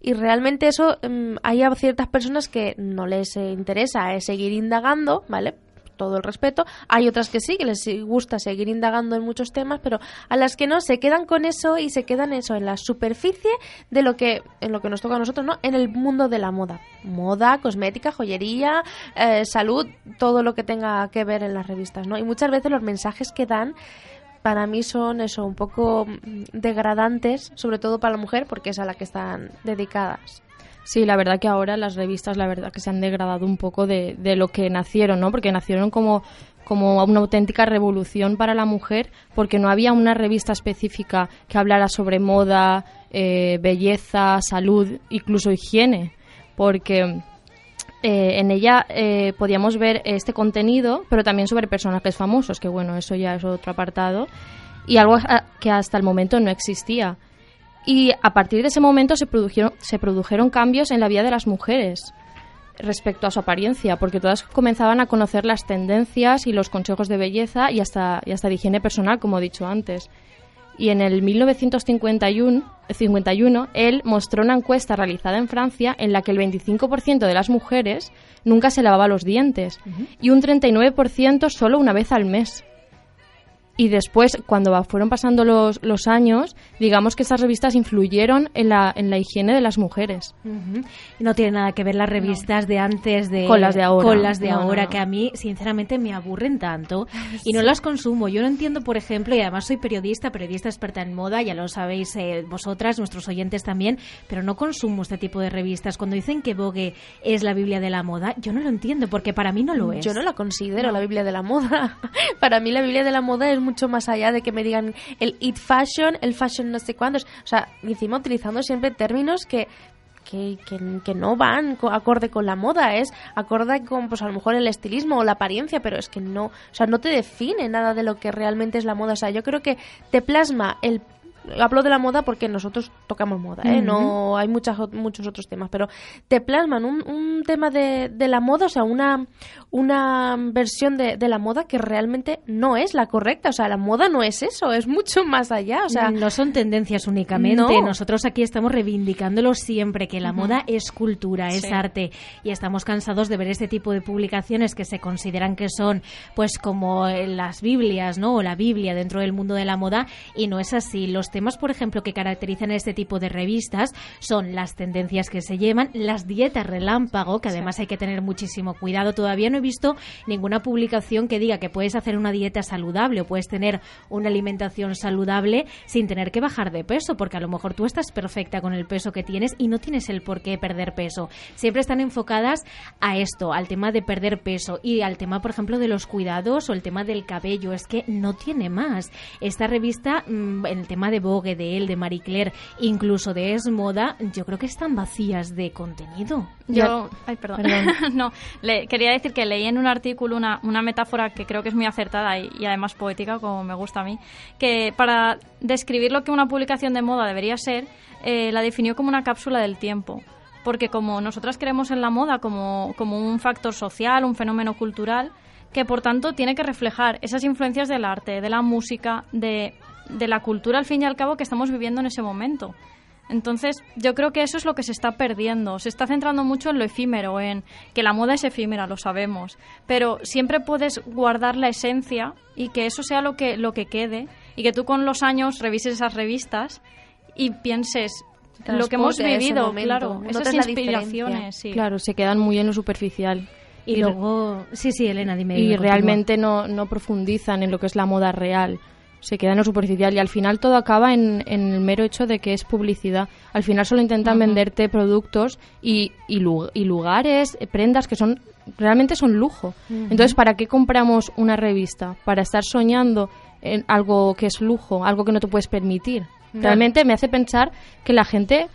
Speaker 5: Y realmente eso mm, hay a ciertas personas que no les eh, interesa eh, seguir indagando, ¿vale? Todo el respeto. Hay otras que sí, que les gusta seguir indagando en muchos temas, pero a las que no se quedan con eso y se quedan eso en la superficie de lo que en lo que nos toca a nosotros, ¿no? En el mundo de la moda, moda, cosmética, joyería, eh, salud, todo lo que tenga que ver en las revistas, ¿no? Y muchas veces los mensajes que dan para mí son eso un poco mm, degradantes, sobre todo para la mujer, porque es a la que están dedicadas.
Speaker 9: Sí, la verdad que ahora las revistas, la verdad que se han degradado un poco de, de lo que nacieron, ¿no? Porque nacieron como, como una auténtica revolución para la mujer, porque no había una revista específica que hablara sobre moda, eh, belleza, salud, incluso higiene, porque eh, en ella eh, podíamos ver este contenido, pero también sobre personajes famosos, que bueno, eso ya es otro apartado, y algo que hasta el momento no existía. Y a partir de ese momento se produjeron, se produjeron cambios en la vida de las mujeres. respecto a su apariencia, porque todas comenzaban a conocer las tendencias y los consejos de belleza y hasta, y hasta de higiene personal, como he dicho antes. Y en el 1951, 51, él mostró una encuesta realizada en Francia en la que el 25% de las mujeres nunca se lavaba los dientes y un 39% solo una vez al mes. Y después, cuando fueron pasando los, los años, digamos que esas revistas influyeron en la, en la higiene de las mujeres.
Speaker 4: Ujú. No tiene nada que ver las revistas de antes de
Speaker 9: Con las de ahora.
Speaker 4: con las de
Speaker 9: No,
Speaker 4: ahora
Speaker 9: no.
Speaker 4: que a mí sinceramente me aburren tanto y no las consumo. Yo no entiendo, por ejemplo, y además soy periodista, periodista experta en moda, ya lo sabéis eh, vosotras, nuestros oyentes también, pero no consumo este tipo de revistas. Cuando dicen que Vogue es la Biblia de la moda, yo no lo entiendo porque para mí no lo es.
Speaker 5: Yo no la considero la Biblia de la moda. Para mí la Biblia de la moda es mucho más allá de que me digan el it fashion, el fashion no sé cuántos. O sea, encima utilizando siempre términos que que, que, que no van co- acorde con la moda, es acorde con pues a lo mejor el estilismo o la apariencia, pero es que no, o sea, no te define nada de lo que realmente es la moda. O sea, yo creo que te plasma el hablo de la moda porque nosotros tocamos moda, ¿eh? No hay muchas, muchos otros temas, pero te plasman un, un tema de, de la moda, o sea, una, una versión de, de la moda que realmente no es la correcta. O sea, la moda no es eso, es mucho más allá. O sea,
Speaker 4: no son tendencias únicamente.
Speaker 5: No.
Speaker 4: Nosotros aquí estamos reivindicándolo siempre, que la moda es cultura, es arte. Y estamos cansados de ver este tipo de publicaciones que se consideran que son, pues, como eh, las Biblias, ¿no? O la Biblia dentro del mundo de la moda. Y no es así. Los temas, por ejemplo, que caracterizan este tipo de revistas son las tendencias que se llevan, las dietas relámpago, que además hay que tener muchísimo cuidado. Todavía no he visto ninguna publicación que diga que puedes hacer una dieta saludable o puedes tener una alimentación saludable sin tener que bajar de peso, porque a lo mejor tú estás perfecta con el peso que tienes y no tienes el por qué perder peso. Siempre están enfocadas a esto, al tema de perder peso y al tema, por ejemplo, de los cuidados o el tema del cabello. Es que no tiene más. Esta revista, mm, el tema de Vogue, de él, de Marie Claire, incluso de Es Moda, yo creo que están vacías de contenido.
Speaker 7: Yo, ay, perdón.
Speaker 9: Perdón.
Speaker 7: no, le, quería decir que leí en un artículo una, una metáfora que creo que es muy acertada y, y además poética, como me gusta a mí, que para describir lo que una publicación de moda debería ser, eh, la definió como una cápsula del tiempo. Porque como nosotras creemos en la moda como, como un factor social, un fenómeno cultural, que por tanto tiene que reflejar esas influencias del arte, de la música, de, de la cultura al fin y al cabo que estamos viviendo en ese momento. Entonces, yo creo que eso es lo que se está perdiendo. Se está centrando mucho en lo efímero, en que la moda es efímera, lo sabemos. Pero siempre puedes guardar la esencia y que eso sea lo que, lo que quede. Y que tú con los años revises esas revistas y pienses lo que hemos vivido, claro. Esas inspiraciones, sí.
Speaker 9: Claro, se quedan muy en lo superficial.
Speaker 4: Y, luego, sí, sí, Elena, dime.
Speaker 9: y realmente no, no profundizan en lo que es la moda real. Se queda en lo superficial y al final todo acaba en, en el mero hecho de que es publicidad. Al final solo intentan venderte productos y, y, lu- y lugares, eh, prendas que son realmente son lujo. Entonces, ¿para qué compramos una revista? Para estar soñando en algo que es lujo, algo que no te puedes permitir. Realmente me hace pensar que la gente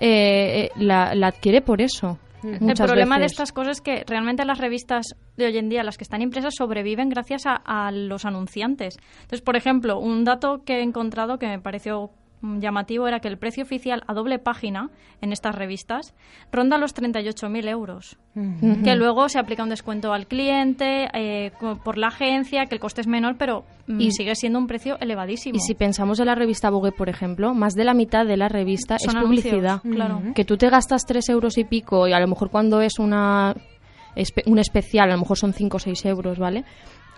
Speaker 9: eh, eh, la, la adquiere por eso.
Speaker 7: El problema de estas cosas es que realmente las revistas de hoy en día, las que están impresas, sobreviven gracias a, a los anunciantes. Entonces, por ejemplo, un dato que he encontrado que me pareció llamativo era que el precio oficial a doble página en estas revistas ronda los 38.000 euros. Que luego se aplica un descuento al cliente eh, por la agencia, que el coste es menor, pero mm,
Speaker 9: Y-
Speaker 7: sigue siendo un precio elevadísimo.
Speaker 9: Y si pensamos en la revista Vogue, por ejemplo, más de la mitad de la revista
Speaker 7: Son
Speaker 9: es publicidad.
Speaker 7: anuncios, claro.
Speaker 9: Que tú te gastas tres euros y pico y a lo mejor cuando es una un especial, a lo mejor son 5 o 6 euros, ¿vale?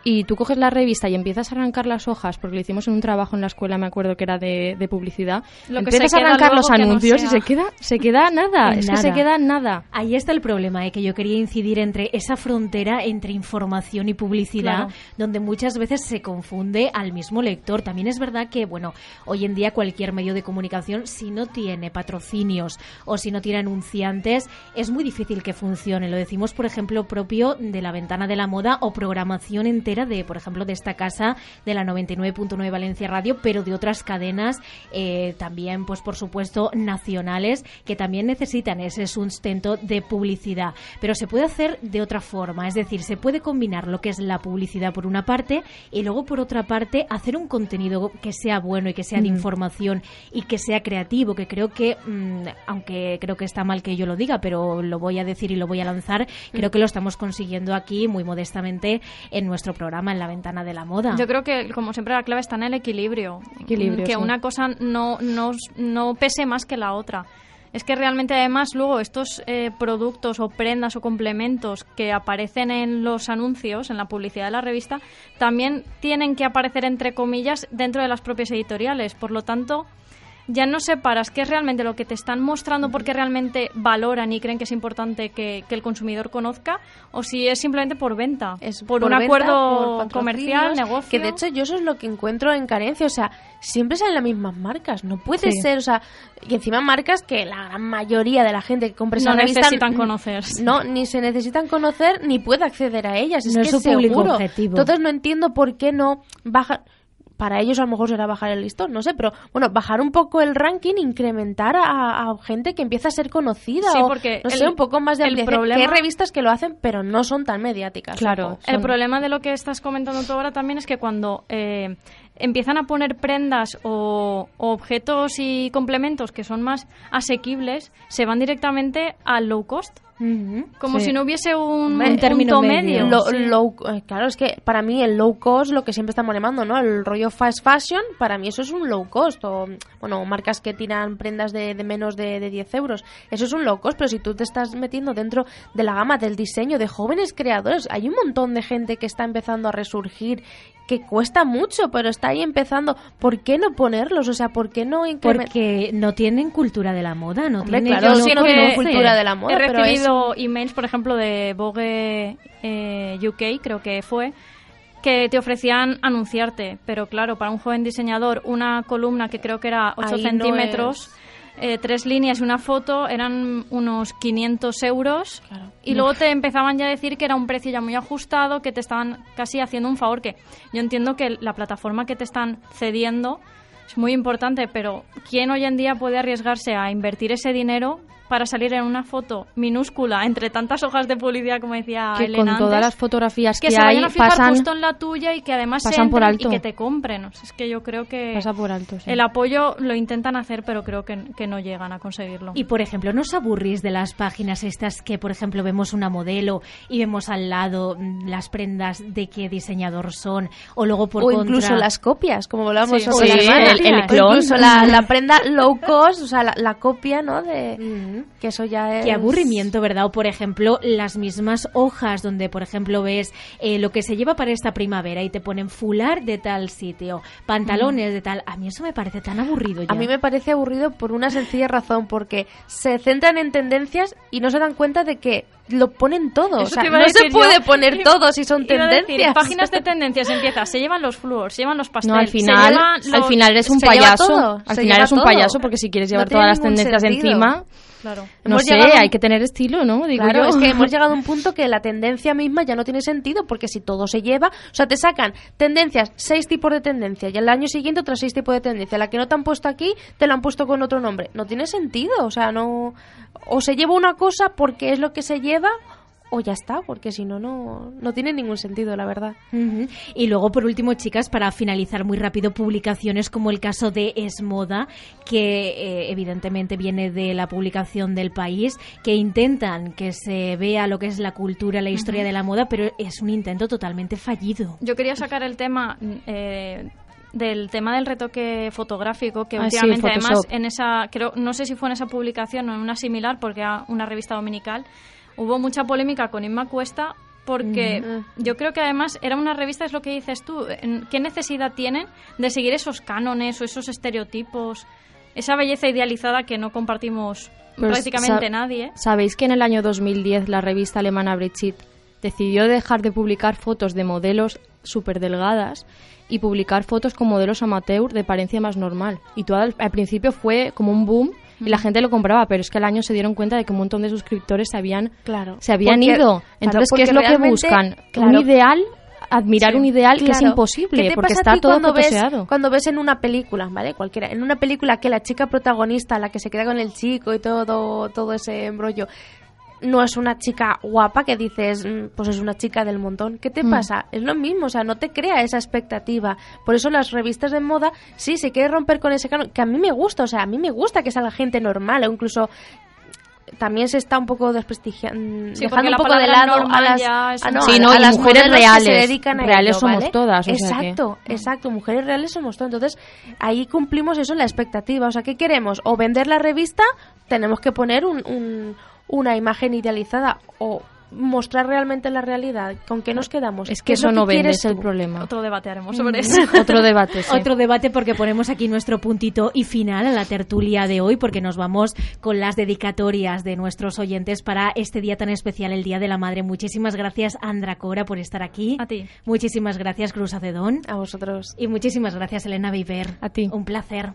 Speaker 9: Y tú coges la revista y empiezas a arrancar las hojas, porque lo hicimos en un trabajo en la escuela, me acuerdo que era de, de publicidad.
Speaker 7: Lo que
Speaker 9: empiezas a arrancar los
Speaker 7: no
Speaker 9: anuncios y se queda, se queda nada, que se queda nada.
Speaker 4: Ahí está el problema, ¿eh? que yo quería incidir entre esa frontera entre información y publicidad,
Speaker 7: Claro.
Speaker 4: donde muchas veces se confunde al mismo lector. También es verdad que, bueno, hoy en día cualquier medio de comunicación, si no tiene patrocinios o si no tiene anunciantes, es muy difícil que funcione. Lo decimos, por ejemplo, propio de la ventana de la moda o programación en entera de, por ejemplo, de esta casa de la 99.9 Valencia Radio, pero de otras cadenas eh, también, pues por supuesto, nacionales que también necesitan ese sustento de publicidad. Pero se puede hacer de otra forma, es decir, se puede combinar lo que es la publicidad por una parte y luego por otra parte hacer un contenido que sea bueno y que sea de
Speaker 9: Mm.
Speaker 4: información y que sea creativo, que creo que, mm, aunque creo que está mal que yo lo diga, pero lo voy a decir y lo voy a lanzar, creo que lo estamos consiguiendo aquí muy modestamente en nuestro programa, en la ventana de la moda.
Speaker 7: Yo creo que, como siempre, la clave está en el equilibrio.
Speaker 9: Equilibrio,
Speaker 7: que
Speaker 9: sí.
Speaker 7: una cosa no, no, no pese más que la otra. Es que realmente, además, luego estos eh, productos o prendas o complementos que aparecen en los anuncios, en la publicidad de la revista, también tienen que aparecer, entre comillas, dentro de las propias editoriales. Por lo tanto, ya no separas qué es realmente lo que te están mostrando porque realmente valoran y creen que es importante que, que el consumidor conozca o si es simplemente por venta,
Speaker 5: Es
Speaker 7: por, un
Speaker 5: venta,
Speaker 7: acuerdo
Speaker 5: por
Speaker 7: comercial, negocio.
Speaker 5: Que de hecho yo eso es lo que encuentro en carencia. O sea, siempre salen las mismas marcas. No puede
Speaker 9: Sí.
Speaker 5: ser, o sea, y encima marcas que la gran mayoría de la gente que compra esa
Speaker 7: no
Speaker 5: revista
Speaker 7: necesitan conocer.
Speaker 5: No, ni se necesitan conocer ni puede acceder a ellas. Es que
Speaker 4: es su público
Speaker 5: seguro.
Speaker 4: objetivo.
Speaker 5: Entonces no entiendo por qué no bajan. Para ellos a lo mejor será bajar el listón, no sé, pero bueno, bajar un poco el ranking, incrementar a, a gente que empieza a ser conocida
Speaker 7: Sí,
Speaker 5: o
Speaker 7: porque
Speaker 5: no
Speaker 7: el-
Speaker 5: sé, un poco más de
Speaker 7: el
Speaker 5: ampliación.
Speaker 7: problema-
Speaker 5: Que hay revistas que lo hacen, pero no son tan mediáticas.
Speaker 9: Claro.
Speaker 7: El problema de lo que estás comentando tú ahora también es que cuando eh, empiezan a poner prendas o, o objetos y complementos que son más asequibles, se van directamente al low cost. Como
Speaker 9: Sí.
Speaker 7: si no hubiese un,
Speaker 4: Un término
Speaker 7: punto
Speaker 4: medio.
Speaker 7: medio.
Speaker 5: Lo-
Speaker 7: Sí.
Speaker 5: low- eh, claro, es que para mí el low cost, lo que siempre estamos llamando, ¿no? El rollo fast fashion, para mí eso es un low cost. O, bueno, marcas que tiran prendas de, de menos de, de 10 euros. Eso es un low cost, pero si tú te estás metiendo dentro de la gama del diseño de jóvenes creadores, hay un montón de gente que está empezando a resurgir, que cuesta mucho, pero está ahí empezando. ¿Por qué no ponerlos? O sea, ¿por qué no incrementar?
Speaker 4: Porque no tienen cultura de la moda, no
Speaker 5: Hombre,
Speaker 4: tienen
Speaker 5: claro,
Speaker 4: no
Speaker 5: sí, no tienen cultura de la moda,
Speaker 7: He
Speaker 5: pero es-
Speaker 7: recibido emails, por ejemplo, de Vogue eh, UK, creo que fue, que te ofrecían anunciarte. Pero claro, para un joven diseñador, una columna que creo que era 8
Speaker 5: Ahí no
Speaker 7: centímetros, eh, tres líneas y una foto, eran unos 500 euros. Y luego te empezaban ya a decir que era un precio ya muy ajustado, que te estaban casi haciendo un favor. Que yo entiendo que la plataforma que te están cediendo es muy importante, pero ¿quién hoy en día puede arriesgarse a invertir ese dinero para salir en una foto minúscula entre tantas hojas de publicidad, como decía
Speaker 9: que
Speaker 7: Elena
Speaker 9: con todas
Speaker 7: antes,
Speaker 9: las fotografías que,
Speaker 7: que se
Speaker 9: hay
Speaker 7: vayan a fijar
Speaker 9: pasan,
Speaker 7: justo en la tuya y que además se
Speaker 9: pasan por alto.
Speaker 7: y que te compren? O sea, Es que yo creo que
Speaker 9: pasa por alto. sí.
Speaker 7: el apoyo lo intentan hacer, pero creo que, que no llegan a conseguirlo.
Speaker 4: Y por ejemplo, ¿no os aburrís de las páginas estas que, por ejemplo, vemos una modelo y vemos al lado mm, las prendas de qué diseñador son? O luego por
Speaker 5: o
Speaker 4: contra...
Speaker 5: incluso las copias, como hablamos
Speaker 7: Sí.
Speaker 9: Sí, el- el
Speaker 5: O
Speaker 9: clon.
Speaker 5: incluso la, la prenda low cost, o sea, la, la copia, ¿no? De, que eso ya es...
Speaker 4: Qué aburrimiento, ¿verdad? O por ejemplo, las mismas hojas donde, por ejemplo, ves eh, lo que se lleva para esta primavera y te ponen fular de tal sitio, pantalones de tal. A mí eso me parece tan aburrido ya.
Speaker 5: A mí me parece aburrido por una sencilla razón, porque se centran en tendencias y no se dan cuenta de que lo ponen todo. o
Speaker 7: Eso
Speaker 5: sea,
Speaker 7: a
Speaker 5: no se
Speaker 7: yo.
Speaker 5: puede poner todo si son
Speaker 7: decir,
Speaker 5: tendencias.
Speaker 7: páginas de tendencias empieza, se llevan los flúors, se llevan los pasteles,
Speaker 9: No, al
Speaker 7: se
Speaker 9: final, al
Speaker 7: los-
Speaker 9: final eres un payaso.
Speaker 5: todo,
Speaker 9: al final eres un
Speaker 5: todo.
Speaker 9: payaso porque si quieres llevar todas las tendencias
Speaker 5: sentido.
Speaker 9: encima,
Speaker 7: Claro.
Speaker 9: no
Speaker 5: Hemos
Speaker 9: sé,
Speaker 5: un-
Speaker 9: hay que tener estilo, ¿no? Digo
Speaker 5: Claro,
Speaker 9: yo.
Speaker 5: es que hemos llegado a un punto que la tendencia misma ya no tiene sentido, porque si todo se lleva, o sea, te sacan tendencias, seis tipos de tendencia, y al año siguiente otros seis tipos de tendencia. La que no te han puesto aquí, te la han puesto con otro nombre. No tiene sentido, o sea, no. O se lleva una cosa porque es lo que se lleva, o ya está, porque si no, no, no tiene ningún sentido, la verdad.
Speaker 4: Y luego, por último, chicas, para finalizar muy rápido, publicaciones como el caso de Esmoda, que eh, evidentemente viene de la publicación del país, que intentan que se vea lo que es la cultura, la historia de la moda, pero es un intento totalmente fallido.
Speaker 7: Yo quería sacar el tema eh, del tema del retoque fotográfico que
Speaker 9: Ah, sí,
Speaker 7: últimamente además en esa creo no sé si fue en esa publicación o en una similar porque era una revista dominical hubo mucha polémica con Inma Cuesta porque yo creo que además era una revista es lo que dices tú en- qué necesidad tienen de seguir esos cánones o esos estereotipos esa belleza idealizada que no compartimos
Speaker 9: Pues,
Speaker 7: prácticamente nadie.
Speaker 9: ¿Sabéis que en el año 2010 la revista alemana Brigitte decidió dejar de publicar fotos de modelos súper delgadas y publicar fotos con modelos amateur de apariencia más normal? Y todo al, al principio fue como un boom y la gente lo compraba, pero es que al año se dieron cuenta de que un montón de suscriptores se habían,
Speaker 5: Claro.
Speaker 9: se habían
Speaker 5: Porque-
Speaker 9: ido.
Speaker 5: claro,
Speaker 9: Entonces, ¿qué es lo que buscan?
Speaker 5: claro,
Speaker 9: Un ideal admirar
Speaker 5: Sí.
Speaker 9: un ideal que es imposible
Speaker 5: ¿Qué te
Speaker 9: porque está todo
Speaker 5: cuando ves, cuando ves en una película, ¿vale? Cualquiera, en una película que la chica protagonista, la que se queda con el chico y todo, todo ese embrollo, no es una chica guapa que dices, "Mm, pues es una chica del montón. ¿Qué te
Speaker 9: Mm.
Speaker 5: pasa? Es lo mismo, o sea, no te crea esa expectativa. Por eso las revistas de moda, sí, se quiere romper con ese canon, que a mí me gusta, o sea, a mí me gusta que salga gente normal o incluso también se está un poco desprestigiando,
Speaker 7: Sí,
Speaker 5: dejando un
Speaker 7: la
Speaker 5: poco de lado a las, a, no,
Speaker 9: Sí,
Speaker 5: a-
Speaker 9: no,
Speaker 5: a
Speaker 9: y
Speaker 5: las
Speaker 9: mujeres
Speaker 5: modelos que se
Speaker 9: reales.
Speaker 5: dedican a
Speaker 9: Reales
Speaker 5: ello,
Speaker 9: somos
Speaker 5: ¿vale?
Speaker 9: todas, o sea que-
Speaker 5: Exacto, exacto, mujeres reales somos todas. Entonces, ahí cumplimos eso, la expectativa. O sea, ¿qué queremos? O vender la revista, tenemos que poner un, un- una imagen idealizada o mostrar realmente la realidad. ¿Con qué nos quedamos?
Speaker 9: Es
Speaker 5: ¿Qué
Speaker 9: que
Speaker 5: es
Speaker 9: eso
Speaker 5: lo
Speaker 9: no vende, es el problema.
Speaker 7: Otro debate
Speaker 5: Mm.
Speaker 7: haremos sobre eso.
Speaker 9: Otro debate, sí.
Speaker 4: Otro debate porque ponemos aquí nuestro puntito y final a la tertulia de hoy porque nos vamos con las dedicatorias de nuestros oyentes para este día tan especial, el Día de la Madre. Muchísimas gracias, Andra Cora, por estar aquí.
Speaker 7: A ti.
Speaker 4: Muchísimas gracias, Cruz Acedón.
Speaker 5: A vosotros.
Speaker 4: Y muchísimas gracias, Elena Viver.
Speaker 9: A ti.
Speaker 4: Un placer.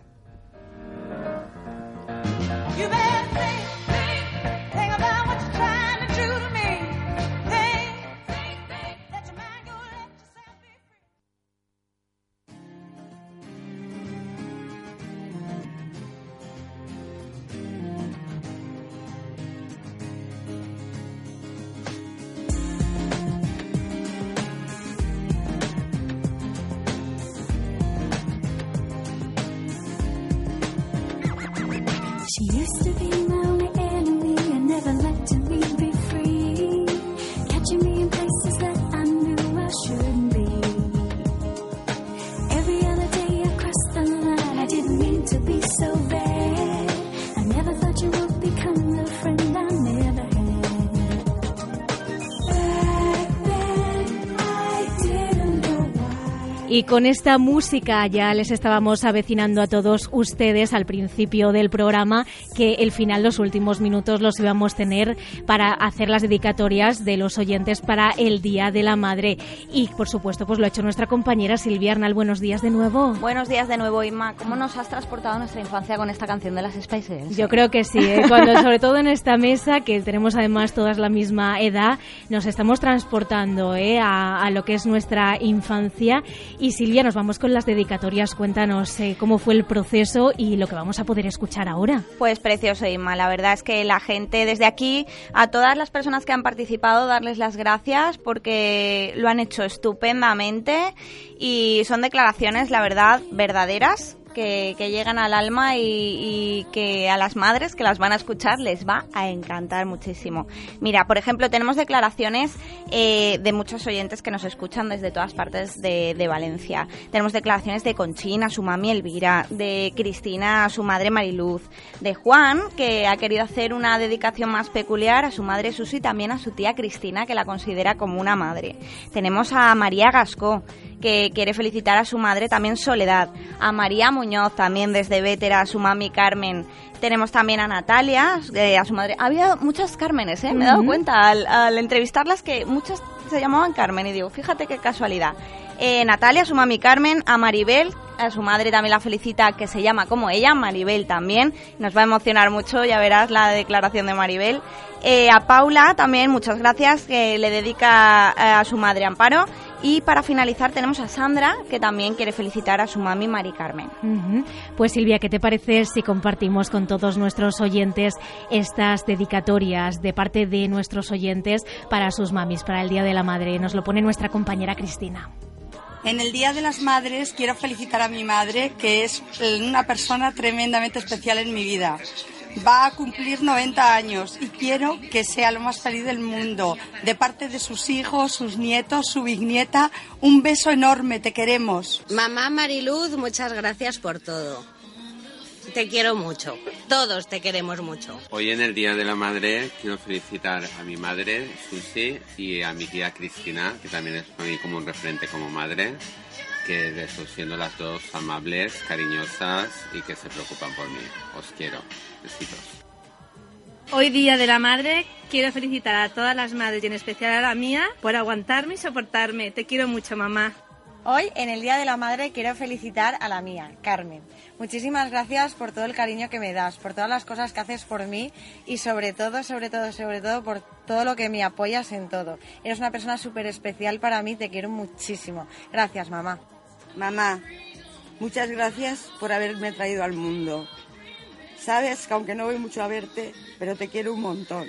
Speaker 4: Y con esta música ya les estábamos avecinando a todos ustedes al principio del programa que el final, los últimos minutos los íbamos a tener para hacer las dedicatorias de los oyentes para el Día de la Madre. Y por supuesto, pues lo ha hecho nuestra compañera Silvia Arnal. Buenos días de nuevo.
Speaker 6: Buenos días de nuevo, Inma. ¿Cómo nos has transportado a nuestra infancia con esta canción de las Spice Girls?
Speaker 4: Yo creo que sí, ¿eh? Cuando, sobre todo en esta mesa, que tenemos además todas la misma edad, nos estamos transportando ¿eh? a, a lo que es nuestra infancia. Y Silvia, nos vamos con las dedicatorias. Cuéntanos eh, cómo fue el proceso y lo que vamos a poder escuchar ahora.
Speaker 6: Pues precioso, Inma. La verdad es que la gente, desde aquí, a todas las personas que han participado, darles las gracias porque lo han hecho estupendamente y son declaraciones, la verdad, verdaderas. Que, llegan al alma y, y que a las madres que las van a escuchar les va a encantar muchísimo. Mira, por ejemplo, tenemos declaraciones eh, de muchos oyentes que nos escuchan desde todas partes de, Valencia. Tenemos declaraciones de Conchina, su mami Elvira, de Cristina, su madre Mariluz, de Juan, que ha querido hacer una dedicación más peculiar a su madre Susi y también a su tía Cristina, que la considera como una madre. Tenemos a María Gascó, que quiere felicitar a su madre también Soledad, a María Muñoz también desde Vétera, a su mami Carmen. Tenemos también a Natalia, eh, a su madre. Había muchas Cármenes, ¿eh? Me he dado cuenta al, al entrevistarlas que muchas se llamaban Carmen y digo, fíjate qué casualidad. Eh, Natalia, su mami Carmen, a Maribel, a su madre también la felicita, que se llama como ella, Maribel también. Nos va a emocionar mucho, ya verás la declaración de Maribel. Eh, a Paula también, muchas gracias, que le dedica a su madre Amparo. Y para finalizar tenemos a Sandra, que también quiere felicitar a su mami Mari Carmen.
Speaker 4: Pues Silvia, ¿qué te parece si compartimos con todos nuestros oyentes estas dedicatorias de parte de nuestros oyentes para sus mamis, para el Día de la Madre? Nos lo pone nuestra compañera Cristina.
Speaker 10: En el Día de las Madres quiero felicitar a mi madre, que es una persona tremendamente especial en mi vida. Va a cumplir 90 años y quiero que sea lo más feliz del mundo. De parte de sus hijos, sus nietos, su bisnieta, un beso enorme, te queremos.
Speaker 11: Mamá Mariluz, muchas gracias por todo. Te quiero mucho. Todos te queremos mucho.
Speaker 12: Hoy en el Día de la Madre quiero felicitar a mi madre, Susi, y a mi tía Cristina, que también es para mí como un referente como madre, que de eso, siendo las dos amables, cariñosas y que se preocupan por mí. Os quiero. Besitos.
Speaker 13: Hoy Día de la Madre, quiero felicitar a todas las madres y en especial a la mía por aguantarme y soportarme. Te quiero mucho, mamá.
Speaker 14: Hoy, en el Día de la Madre, quiero felicitar a la mía, Carmen. Muchísimas gracias por todo el cariño que me das, por todas las cosas que haces por mí y sobre todo, sobre todo, sobre todo por todo lo que me apoyas en todo. Eres una persona súper especial para mí, te quiero muchísimo. Gracias, mamá.
Speaker 15: Mamá, muchas gracias por haberme traído al mundo. Sabes que aunque no voy mucho a verte, pero te quiero un montón.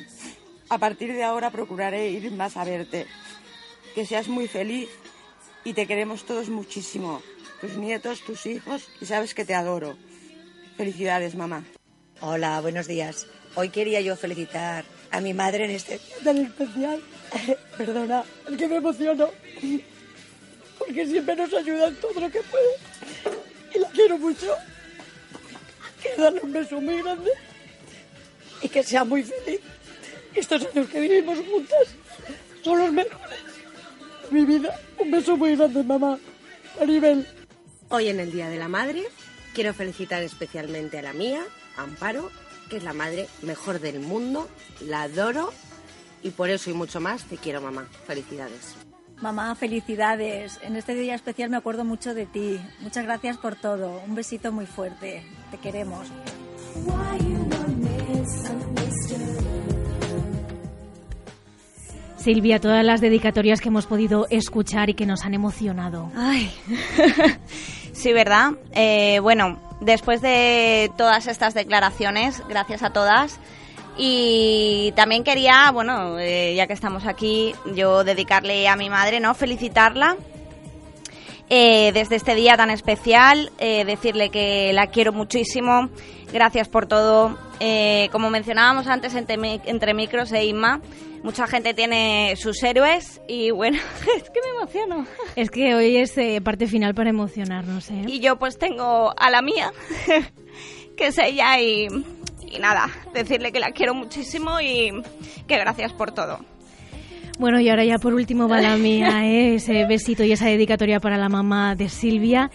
Speaker 15: A partir de ahora procuraré ir más a verte. Que seas muy feliz y te queremos todos muchísimo. Tus nietos, tus hijos y sabes que te adoro. Felicidades, mamá.
Speaker 16: Hola, buenos días. Hoy quería yo felicitar a mi madre en este día tan especial. Perdona, es que me emociono. Porque siempre nos ayuda en todo lo que puede. Y la quiero mucho. Quiero darle un beso muy grande. Y que sea muy feliz. Estos años que vivimos juntas son los mejores. de Mi vida. Un beso muy grande, mamá. Maribel.
Speaker 17: Hoy en el Día de la Madre quiero felicitar especialmente a la mía, Amparo, que es la madre mejor del mundo, la adoro y por eso y mucho más te quiero mamá. Felicidades.
Speaker 18: Mamá, felicidades. En este día especial me acuerdo mucho de ti. Muchas gracias por todo. Un besito muy fuerte. Te queremos.
Speaker 4: Silvia, todas las dedicatorias que hemos podido escuchar y que nos han emocionado.
Speaker 6: Ay, sí, ¿verdad? Eh, bueno, después de todas estas declaraciones, gracias a todas. Y también quería, bueno, eh, ya que estamos aquí, yo dedicarle a mi madre, ¿no? Felicitarla eh, desde este día tan especial, eh, decirle que la quiero muchísimo, gracias por todo. Como mencionábamos antes entre, entre micros e Inma, mucha gente tiene sus héroes y bueno, es que me emociono.
Speaker 4: Es que hoy es eh, parte final para emocionarnos, ¿eh?
Speaker 6: Y yo pues tengo a la mía, que es ella y, y nada, decirle que la quiero muchísimo y que gracias por todo.
Speaker 4: Bueno, y ahora ya por último va la mía, ¿eh? ese besito y esa dedicatoria para la mamá de Silvia.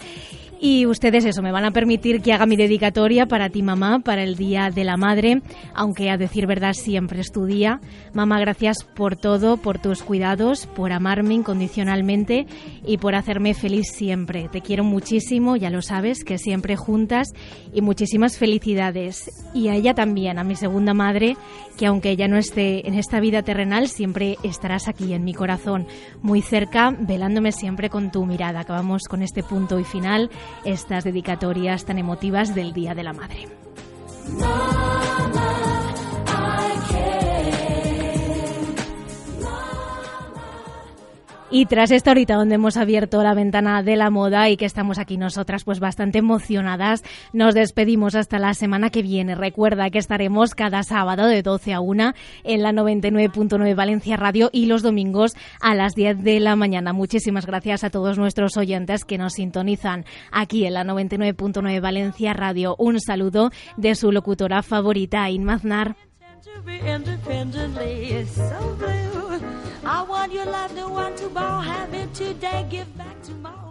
Speaker 4: Y ustedes eso, me van a permitir que haga mi dedicatoria para ti, mamá, para el Día de la Madre, aunque a decir verdad siempre es tu día. Mamá, gracias por todo, por tus cuidados, por amarme incondicionalmente y por hacerme feliz siempre. Te quiero muchísimo, ya lo sabes, que siempre juntas y muchísimas felicidades. Y a ella también, a mi segunda madre, que aunque ella no esté en esta vida terrenal, siempre estarás aquí en mi corazón, muy cerca, velándome siempre con tu mirada. Acabamos con este punto y final estas dedicatorias tan emotivas del Día de la Madre. Y tras esta horita donde hemos abierto la ventana de la moda y que estamos aquí nosotras pues bastante emocionadas, nos despedimos hasta la semana que viene. Recuerda que estaremos cada sábado de 12 a 1 en la 99.9 Valencia Radio y los domingos a las 10 de la mañana. Muchísimas gracias a todos nuestros oyentes que nos sintonizan aquí en la 99.9 Valencia Radio. Un saludo de su locutora favorita, Inma Aznar.
Speaker 3: to be independently. It's so blue. I want your love to want to borrow, have it today, give back tomorrow.